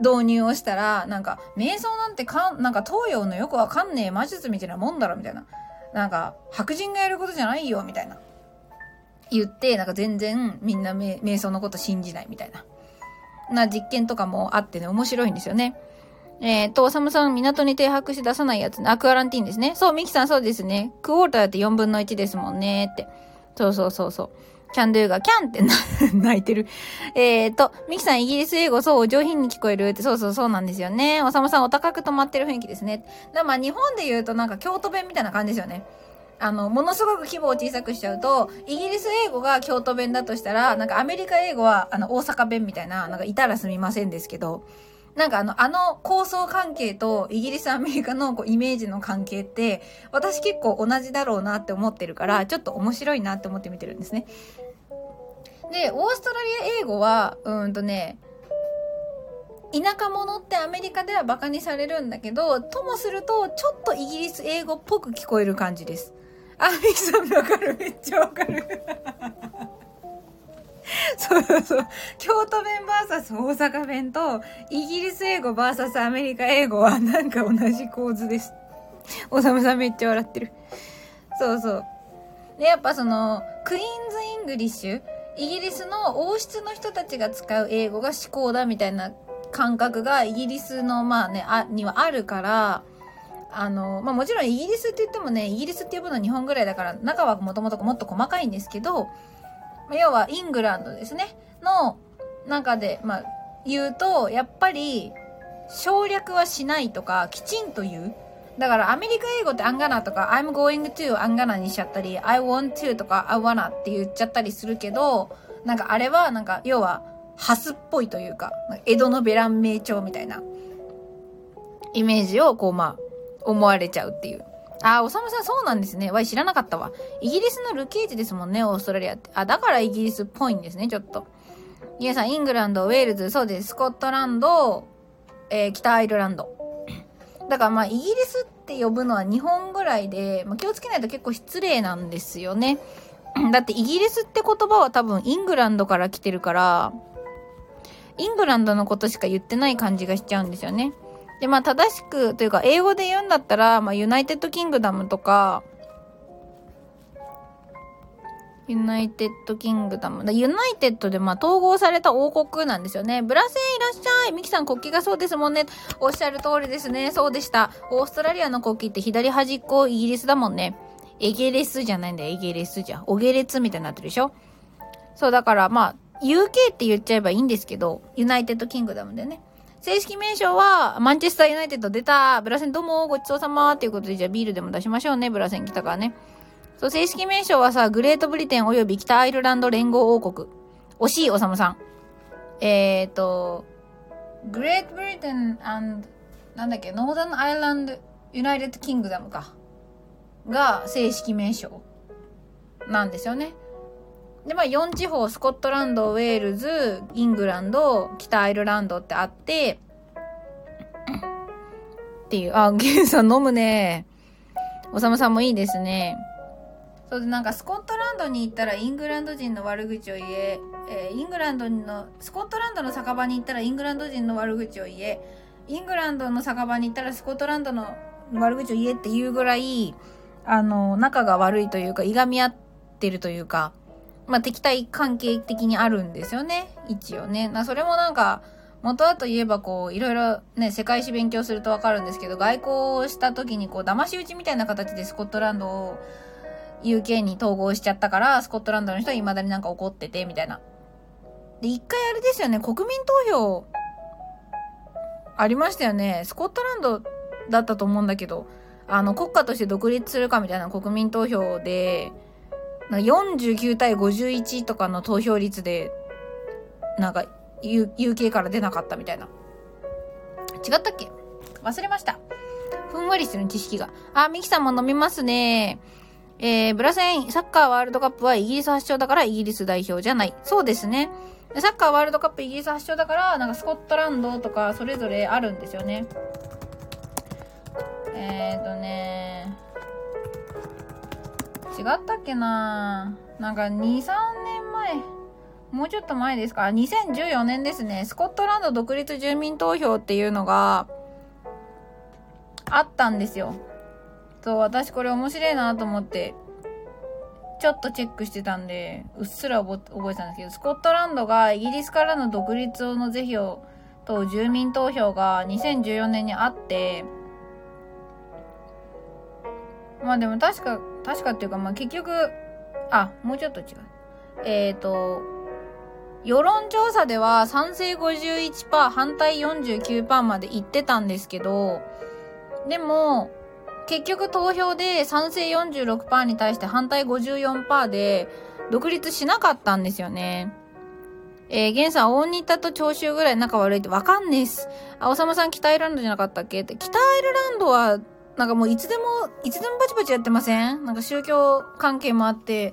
導入をしたら、なんか、瞑想なんてかん、なんか東洋のよくわかんねえ魔術みたいなもんだろ、みたいな。なんか、白人がやることじゃないよ、みたいな。言って、なんか全然みんな瞑想のこと信じないみたいな。な実験とかもあってね、面白いんですよね。えっ、ー、と、おさむさん、港に停泊して出さないやつ、アクアランティーンですね。そう、ミキさんそうですね。クォーターって4分の1ですもんね、って。そうそうそうそう。キャンドゥがキャンって泣いてる。えっ、ー、と、ミキさんイギリス英語そう上品に聞こえるってそうそうそうなんですよね。おさむさんお高く止まってる雰囲気ですね。だまあ日本で言うとなんか京都弁みたいな感じですよね。あの、ものすごく規模を小さくしちゃうと、イギリス英語が京都弁だとしたら、なんかアメリカ英語はあの大阪弁みたいな、なんかいたらすみませんですけど、なんかあの、あの構想関係とイギリス、アメリカのこうイメージの関係って、私結構同じだろうなって思ってるから、ちょっと面白いなって思って見てるんですね。で、オーストラリア英語は、うんとね、田舎者ってアメリカではバカにされるんだけど、ともすると、ちょっとイギリス英語っぽく聞こえる感じです。あ、ミキさんわかるめっちゃわかる。そうそうそう。京都弁 VS 大阪弁と、イギリス英語 VS アメリカ英語はなんか同じ構図です。おさむさんめっちゃ笑ってる。そうそう。で、やっぱその、クイーンズ・イングリッシュイギリスの王室の人たちが使う英語が至高だみたいな感覚がイギリスのまあね、あ、にはあるから、あの、まあもちろんイギリスって言ってもね、イギリスって呼ぶの日本ぐらいだから中はもともともっと細かいんですけど、要はイングランドですね、の中で、まあ言うと、やっぱり省略はしないとか、きちんと言う。だからアメリカ英語ってアンガナとか I'm going to アンガナにしちゃったり I want to とか I wanna って言っちゃったりするけどなんかあれはなんか要はハスっぽいというか江戸のベラン名帳みたいなイメージをこうまあ思われちゃうっていう。あ、おさむさんそうなんですね。わい、知らなかったわ。イギリスの流刑地ですもんね、オーストラリアって。あ、だからイギリスっぽいんですね、ちょっと。皆さん、イングランド、ウェールズ、そうです。スコットランド、えー、北アイルランド。だからまあイギリスって呼ぶのは日本ぐらいで、まあ、気をつけないと結構失礼なんですよね。だってイギリスって言葉は多分イングランドから来てるから、イングランドのことしか言ってない感じがしちゃうんですよね。で、まあ正しくというか英語で言うんだったら、まあ United Kingdom とか、United Kingdom。United でまあ統合された王国なんですよね。ブラセンいらっしゃい。ミキさん国旗がそうですもんね。おっしゃる通りですね。そうでした。オーストラリアの国旗って左端っこイギリスだもんね。エゲレスじゃないんだよ。エゲレスじゃ。オゲレツみたいになってるでしょそうだからまあ、UK って言っちゃえばいいんですけど、 United Kingdom でね。正式名称は、マンチェスターユナイテッド出た。ブラセンどうもごちそうさまっていうことで、じゃあビールでも出しましょうね。ブラセン来たからね。そう、正式名称はさ、グレートブリテン及び北アイルランド連合王国。惜しい、おさむさん。えーと、 Great Britain なんだっけ、 Northern Ireland United Kingdom か。が正式名称なんですよね。で、まあ4地方、スコットランド、ウェールズ、イングランド、北アイルランドってあって、っていう、あ、ゲンさん飲むね。おさむさんもいいですね。そうでなんかスコットランドに行ったらイングランド人の悪口を言ええー、イングランドのスコットランドの酒場に行ったらイングランド人の悪口を言えイングランドの酒場に行ったらスコットランドの悪口を言えっていうぐらいあの仲が悪いというかいがみ合ってるというかまあ敵対関係的にあるんですよね一応ねなそれもなんか元はといえばこういろいろね世界史勉強するとわかるんですけど外交をした時にこう騙し討ちみたいな形でスコットランドを UK に統合しちゃったから、スコットランドの人は未だになんか怒ってて、みたいな。で、一回あれですよね、国民投票、ありましたよね。スコットランドだったと思うんだけど、あの、国家として独立するかみたいな国民投票で、49対51とかの投票率で、なんか、UK から出なかったみたいな。違ったっけ？忘れました。ふんわりしてる知識が。あ、ミキさんも飲みますね。えー、ブラセン、サッカーワールドカップはイギリス発祥だからイギリス代表じゃない。そうですね。サッカーワールドカップイギリス発祥だから、なんかスコットランドとかそれぞれあるんですよね。えーとね違ったっけななんか2、3年前、もうちょっと前ですか ?2014 年ですね。スコットランド独立住民投票っていうのがあったんですよ。そう、私これ面白いなと思って、ちょっとチェックしてたんで、うっすら覚えてたんですけど、スコットランドがイギリスからの独立の是非をと住民投票が2014年にあって、まあでも確か、確かっていうか、まあ結局、あ、もうちょっと違う。えっ、ー、と、世論調査では賛成51%、反対49%まで言ってたんですけど、でも、結局投票で賛成46%に対して反対54%で独立しなかったんですよね。えー、ゲンさん、大仁田と長州ぐらい仲悪いってわかんねえっす。あ、おさまさん北アイルランドじゃなかったっけ？って。北アイルランドは、なんかもういつでも、いつでもバチバチやってません？なんか宗教関係もあって、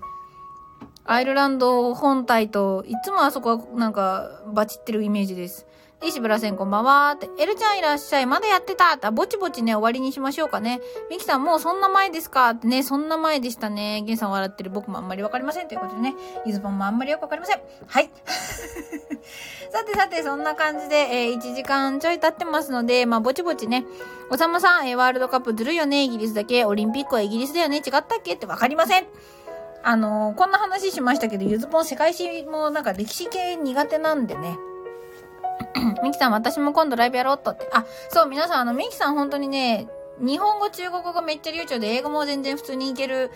アイルランド本体と、いつもあそこはなんかバチってるイメージです。石村さんこんばんはって。エルちゃんいらっしゃい。まだやってたって。ぼちぼちね、終わりにしましょうかね。ミキさんもうそんな前ですかってね、そんな前でしたね。ゲンさん笑ってる。僕もあんまりわかりません。ということでね、ゆずぽんもあんまりよくわかりません。はい。さてさて、そんな感じで、えー、1時間ちょい経ってますので、まあ、ぼちぼちね、おさまさん、えー、ワールドカップずるいよね。イギリスだけ。オリンピックはイギリスだよね。違ったっけ？ってわかりません。あのー、こんな話しましたけど、ゆずぽん世界史もなんか歴史系苦手なんでね。ミキさん、私も今度ライブやろうっとって。あ、そう、皆さん、あの、ミキさん本当にね、日本語、中国語がめっちゃ流暢で、英語も全然普通にいける、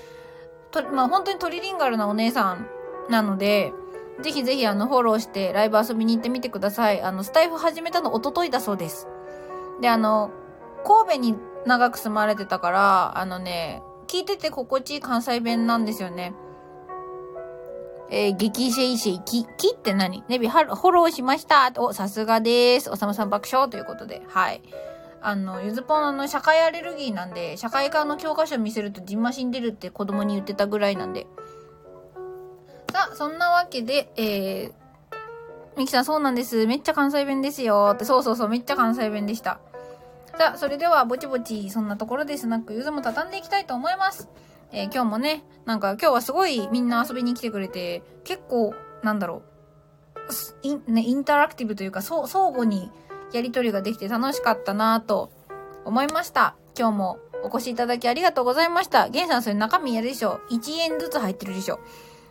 と、まあ、本当にトリリンガルなお姉さんなので、ぜひぜひあの、フォローしてライブ遊びに行ってみてください。あの、スタイフ始めたの一昨日だそうです。で、あの、神戸に長く住まれてたから、あのね、聞いてて心地いい関西弁なんですよね。えー、激シェイシェイ、き、きって何？ネビ、フォローしましたお、さすがです。おさまさん爆笑ということで、はい。あの、ゆずぽんの社会アレルギーなんで、社会科の教科書見せるとジンマシン出るって子供に言ってたぐらいなんで。さあ、そんなわけで、えー、ミキさんそうなんです。めっちゃ関西弁ですよ。って、そうそうそう、めっちゃ関西弁でした。さあ、それでは、ぼちぼち、そんなところでスナックゆずも畳んでいきたいと思います。えー、今日もね、なんか今日はすごいみんな遊びに来てくれて、結構、なんだろう、イン,、ね、インタラクティブというか、そ、相互にやりとりができて楽しかったなと思いました。今日もお越しいただきありがとうございました。ゲンさんそれ中身やるでしょ ?1 円ずつ入ってるでしょ？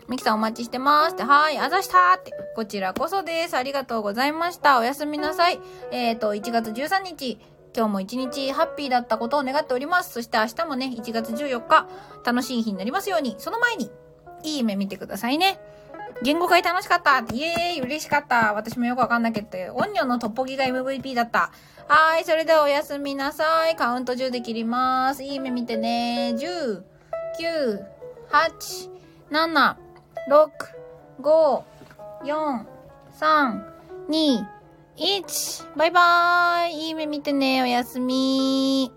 ミキさんお待ちしてますって、はーい、あざしたーって。こちらこそです。ありがとうございました。おやすみなさい。えっ、ー、と、1月13日、今日も一日ハッピーだったことを願っております。そして明日もね、1月14日、楽しい日になりますように、その前に、いい夢見てくださいね。言語会楽しかったイエーイ嬉しかった私もよくわかんなきゃって、オンニョンのトッポギが MVP だった。はーい、それではおやすみなさい。カウント10で切ります。いい夢見てね。10、9、8、7、6、5、4、3、2、1、バイバーイいい夢見てね。おやすみ